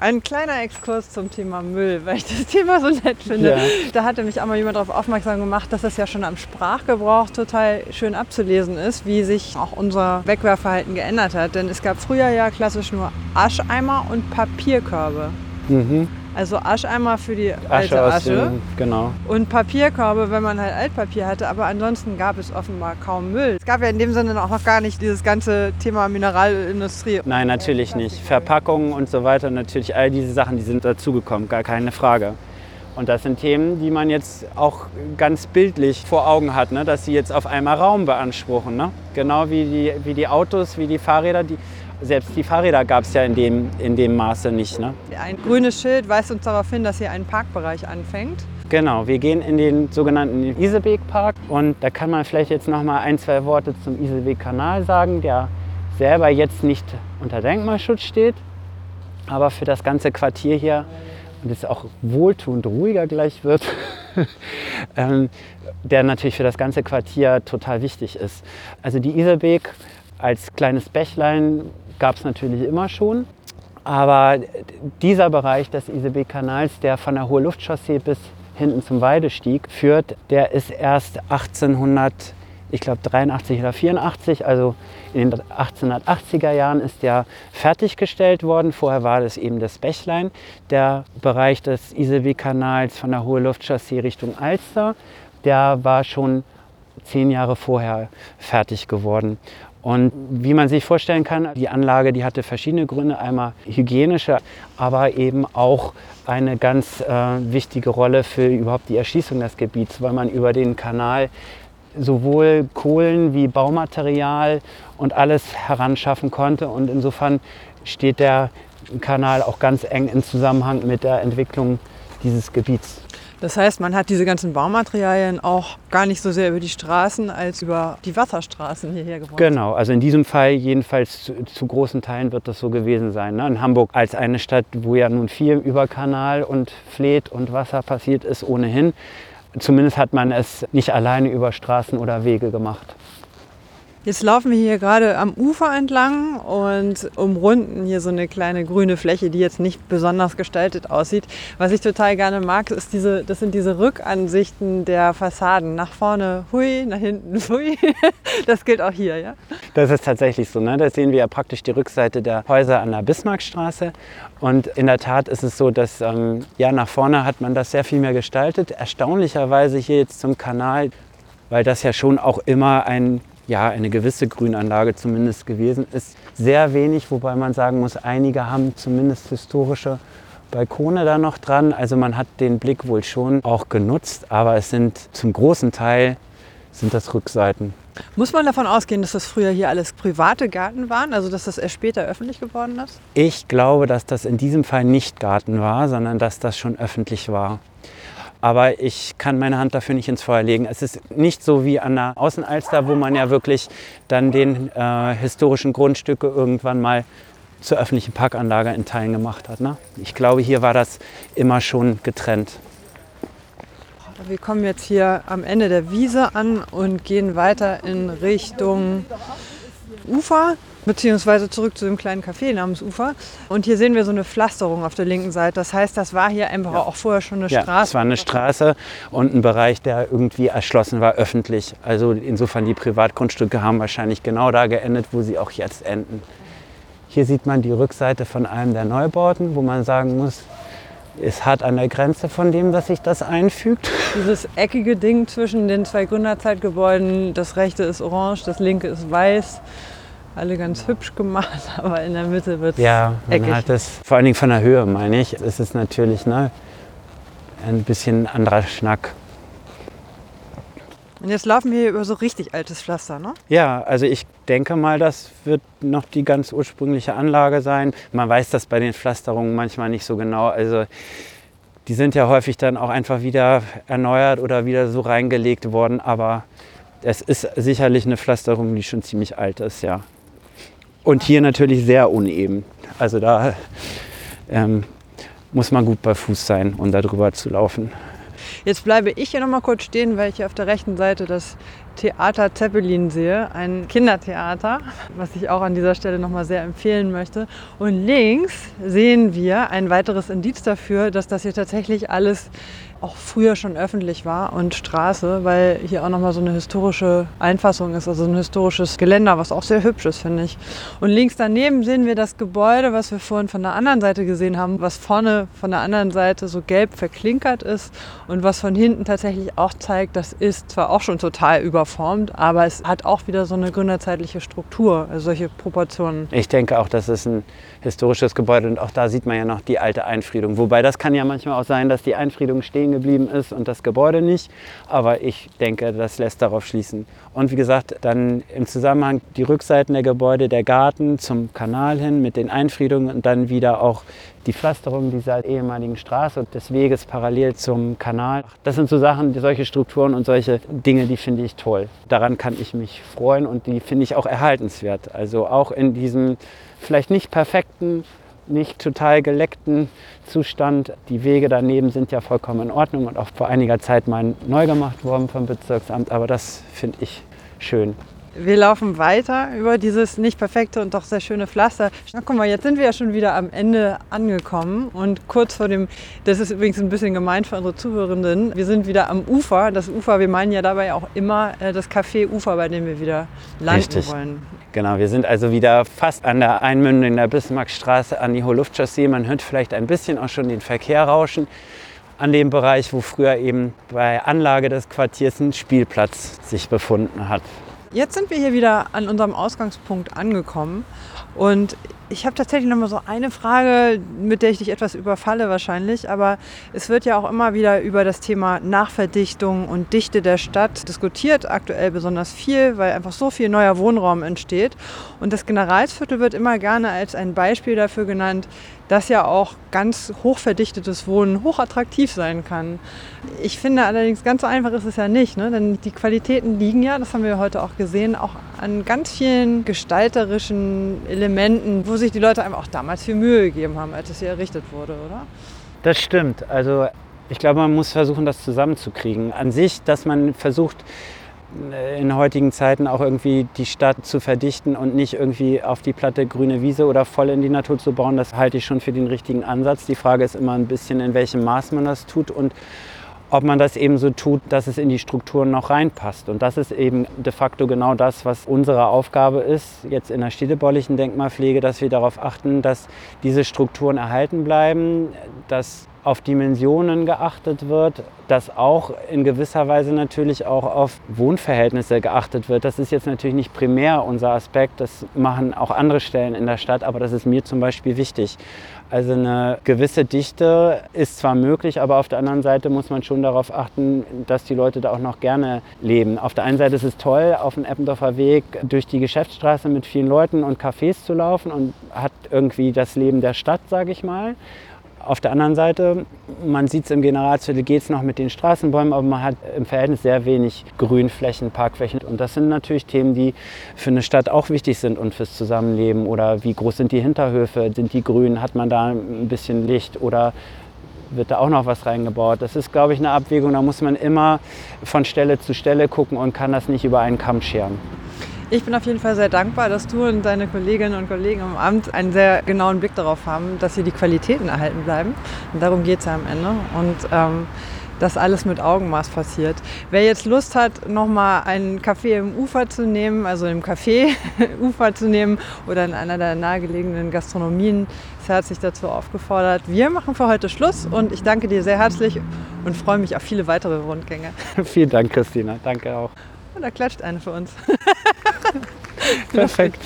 Ein kleiner Exkurs zum Thema Müll, weil ich das Thema so nett finde. Ja. Da hatte mich auch mal jemand darauf aufmerksam gemacht, dass das ja schon am Sprachgebrauch total schön abzulesen ist, wie sich auch unser Wegwerfverhalten geändert hat. Denn es gab früher ja klassisch nur Ascheimer und Papierkörbe. Mhm. Also Ascheimer für die alte Asche, Asche. Dem, genau. und Papierkörbe, wenn man halt Altpapier hatte. Aber ansonsten gab es offenbar kaum Müll. Es gab ja in dem Sinne auch noch gar nicht dieses ganze Thema Mineralindustrie. Nein, natürlich nicht. Verpackungen und so weiter, natürlich all diese Sachen, die sind dazugekommen, gar keine Frage. Und das sind Themen, die man jetzt auch ganz bildlich vor Augen hat, ne? dass sie jetzt auf einmal Raum beanspruchen. Ne? Genau wie die, wie die Autos, wie die Fahrräder, die selbst die Fahrräder gab es ja in dem, in dem Maße nicht. Ne? Ein grünes Schild weist uns darauf hin, dass hier ein Parkbereich anfängt. Genau, wir gehen in den sogenannten Isebeek-Park und da kann man vielleicht jetzt noch mal ein, zwei Worte zum Isebeek-Kanal sagen, der selber jetzt nicht unter Denkmalschutz steht, aber für das ganze Quartier hier und es auch wohltuend ruhiger gleich wird, ähm, der natürlich für das ganze Quartier total wichtig ist. Also die Isebeek als kleines Bächlein gab es natürlich immer schon. Aber dieser Bereich des ICB-Kanals, der von der Hohe Luftchaussee bis hinten zum Weidestieg führt, der ist erst 1800, ich glaube 83 oder 84, also in den 1880er Jahren ist der fertiggestellt worden. Vorher war das eben das Bächlein. Der Bereich des ICB-Kanals von der Hohe Luftchaussee Richtung Alster, der war schon zehn Jahre vorher fertig geworden. Und wie man sich vorstellen kann, die Anlage, die hatte verschiedene Gründe. Einmal hygienische, aber eben auch eine ganz äh, wichtige Rolle für überhaupt die Erschließung des Gebiets, weil man über den Kanal sowohl Kohlen wie Baumaterial und alles heranschaffen konnte. Und insofern steht der Kanal auch ganz eng in Zusammenhang mit der Entwicklung dieses Gebiets. Das heißt, man hat diese ganzen Baumaterialien auch gar nicht so sehr über die Straßen als über die Wasserstraßen hierher gebracht. Genau, also in diesem Fall jedenfalls zu, zu großen Teilen wird das so gewesen sein. Ne? In Hamburg als eine Stadt, wo ja nun viel über Kanal und Fleet und Wasser passiert ist, ohnehin. Zumindest hat man es nicht alleine über Straßen oder Wege gemacht. Jetzt laufen wir hier gerade am Ufer entlang und umrunden hier so eine kleine grüne Fläche, die jetzt nicht besonders gestaltet aussieht. Was ich total gerne mag, ist diese, das sind diese Rückansichten der Fassaden. Nach vorne hui, nach hinten hui. Das gilt auch hier, ja? Das ist tatsächlich so. Ne? Da sehen wir ja praktisch die Rückseite der Häuser an der Bismarckstraße. Und in der Tat ist es so, dass ähm, ja, nach vorne hat man das sehr viel mehr gestaltet. Erstaunlicherweise hier jetzt zum Kanal, weil das ja schon auch immer ein ja, eine gewisse Grünanlage zumindest gewesen ist. Sehr wenig, wobei man sagen muss, einige haben zumindest historische Balkone da noch dran. Also man hat den Blick wohl schon auch genutzt, aber es sind zum großen Teil sind das Rückseiten. Muss man davon ausgehen, dass das früher hier alles private Garten waren, also dass das erst später öffentlich geworden ist? Ich glaube, dass das in diesem Fall nicht Garten war, sondern dass das schon öffentlich war. Aber ich kann meine Hand dafür nicht ins Feuer legen. Es ist nicht so wie an der Außenalster, wo man ja wirklich dann den äh, historischen Grundstücke irgendwann mal zur öffentlichen Parkanlage in Teilen gemacht hat. Ne? Ich glaube, hier war das immer schon getrennt. Wir kommen jetzt hier am Ende der Wiese an und gehen weiter in Richtung Ufer beziehungsweise zurück zu dem kleinen Café namens Ufer. Und hier sehen wir so eine Pflasterung auf der linken Seite. Das heißt, das war hier einfach ja. auch vorher schon eine ja, Straße. Es war eine Straße und ein Bereich, der irgendwie erschlossen war, öffentlich. Also insofern die Privatgrundstücke haben wahrscheinlich genau da geendet, wo sie auch jetzt enden. Hier sieht man die Rückseite von einem der Neubauten, wo man sagen muss, ist hart an der Grenze von dem, dass sich das einfügt. Dieses eckige Ding zwischen den zwei Gründerzeitgebäuden, das rechte ist orange, das linke ist weiß alle ganz hübsch gemacht, aber in der Mitte wird es Ja, man eckig. hat das, vor allen Dingen von der Höhe meine ich, ist es natürlich ne, ein bisschen anderer Schnack. Und jetzt laufen wir hier über so richtig altes Pflaster, ne? Ja, also ich denke mal, das wird noch die ganz ursprüngliche Anlage sein. Man weiß das bei den Pflasterungen manchmal nicht so genau. Also die sind ja häufig dann auch einfach wieder erneuert oder wieder so reingelegt worden, aber es ist sicherlich eine Pflasterung, die schon ziemlich alt ist, ja. Und hier natürlich sehr uneben. Also da ähm, muss man gut bei Fuß sein, um da drüber zu laufen. Jetzt bleibe ich hier noch mal kurz stehen, weil ich hier auf der rechten Seite das Theater Zeppelin sehe, ein Kindertheater, was ich auch an dieser Stelle noch mal sehr empfehlen möchte. Und links sehen wir ein weiteres Indiz dafür, dass das hier tatsächlich alles auch früher schon öffentlich war und Straße, weil hier auch nochmal so eine historische Einfassung ist, also ein historisches Geländer, was auch sehr hübsch ist, finde ich. Und links daneben sehen wir das Gebäude, was wir vorhin von der anderen Seite gesehen haben, was vorne von der anderen Seite so gelb verklinkert ist und was von hinten tatsächlich auch zeigt, das ist zwar auch schon total überformt, aber es hat auch wieder so eine gründerzeitliche Struktur, also solche Proportionen. Ich denke auch, das ist ein historisches Gebäude und auch da sieht man ja noch die alte Einfriedung. Wobei das kann ja manchmal auch sein, dass die Einfriedung stehen geblieben ist und das Gebäude nicht. Aber ich denke, das lässt darauf schließen. Und wie gesagt, dann im Zusammenhang die Rückseiten der Gebäude, der Garten zum Kanal hin mit den Einfriedungen und dann wieder auch die Pflasterung dieser ehemaligen Straße und des Weges parallel zum Kanal. Das sind so Sachen, solche Strukturen und solche Dinge, die finde ich toll. Daran kann ich mich freuen und die finde ich auch erhaltenswert. Also auch in diesem vielleicht nicht perfekten nicht total geleckten Zustand. Die Wege daneben sind ja vollkommen in Ordnung und auch vor einiger Zeit mal neu gemacht worden vom Bezirksamt. Aber das finde ich schön. Wir laufen weiter über dieses nicht perfekte und doch sehr schöne Pflaster. Na, guck mal, jetzt sind wir ja schon wieder am Ende angekommen und kurz vor dem, das ist übrigens ein bisschen gemeint für unsere Zuhörenden, wir sind wieder am Ufer. Das Ufer, wir meinen ja dabei auch immer äh, das Café Ufer, bei dem wir wieder landen Richtig. wollen. Genau, wir sind also wieder fast an der Einmündung der Bismarckstraße an die Hohe-Luft-Chaussee. Man hört vielleicht ein bisschen auch schon den Verkehr rauschen an dem Bereich, wo früher eben bei Anlage des Quartiers ein Spielplatz sich befunden hat. Jetzt sind wir hier wieder an unserem Ausgangspunkt angekommen und ich habe tatsächlich noch mal so eine Frage, mit der ich dich etwas überfalle wahrscheinlich, aber es wird ja auch immer wieder über das Thema Nachverdichtung und Dichte der Stadt diskutiert, aktuell besonders viel, weil einfach so viel neuer Wohnraum entsteht. Und das Generalsviertel wird immer gerne als ein Beispiel dafür genannt, dass ja auch ganz hochverdichtetes Wohnen hochattraktiv sein kann. Ich finde allerdings, ganz so einfach ist es ja nicht, ne? denn die Qualitäten liegen ja, das haben wir heute auch gesehen, auch an ganz vielen gestalterischen Elementen, wo sich die Leute einfach auch damals viel Mühe gegeben haben, als es hier errichtet wurde, oder? Das stimmt. Also ich glaube, man muss versuchen, das zusammenzukriegen. An sich, dass man versucht, in heutigen Zeiten auch irgendwie die Stadt zu verdichten und nicht irgendwie auf die platte grüne Wiese oder voll in die Natur zu bauen, das halte ich schon für den richtigen Ansatz. Die Frage ist immer ein bisschen, in welchem Maß man das tut und ob man das eben so tut, dass es in die Strukturen noch reinpasst. Und das ist eben de facto genau das, was unsere Aufgabe ist, jetzt in der städtebaulichen Denkmalpflege, dass wir darauf achten, dass diese Strukturen erhalten bleiben, dass auf Dimensionen geachtet wird, dass auch in gewisser Weise natürlich auch auf Wohnverhältnisse geachtet wird. Das ist jetzt natürlich nicht primär unser Aspekt, das machen auch andere Stellen in der Stadt, aber das ist mir zum Beispiel wichtig. Also eine gewisse Dichte ist zwar möglich, aber auf der anderen Seite muss man schon darauf achten, dass die Leute da auch noch gerne leben. Auf der einen Seite ist es toll, auf dem Eppendorfer Weg durch die Geschäftsstraße mit vielen Leuten und Cafés zu laufen und hat irgendwie das Leben der Stadt, sage ich mal. Auf der anderen Seite, man sieht es im Generalsviertel, geht es noch mit den Straßenbäumen, aber man hat im Verhältnis sehr wenig Grünflächen, Parkflächen. Und das sind natürlich Themen, die für eine Stadt auch wichtig sind und fürs Zusammenleben. Oder wie groß sind die Hinterhöfe? Sind die grün? Hat man da ein bisschen Licht? Oder wird da auch noch was reingebaut? Das ist, glaube ich, eine Abwägung. Da muss man immer von Stelle zu Stelle gucken und kann das nicht über einen Kamm scheren. Ich bin auf jeden Fall sehr dankbar, dass du und deine Kolleginnen und Kollegen im Amt einen sehr genauen Blick darauf haben, dass hier die Qualitäten erhalten bleiben. Und darum geht es ja am Ende. Und ähm, dass alles mit Augenmaß passiert. Wer jetzt Lust hat, nochmal einen Kaffee im Ufer zu nehmen, also im Café Ufer zu nehmen oder in einer der nahegelegenen Gastronomien, ist herzlich dazu aufgefordert. Wir machen für heute Schluss und ich danke dir sehr herzlich und freue mich auf viele weitere Rundgänge. Vielen Dank, Christina. Danke auch. Und da klatscht eine für uns. Perfekt.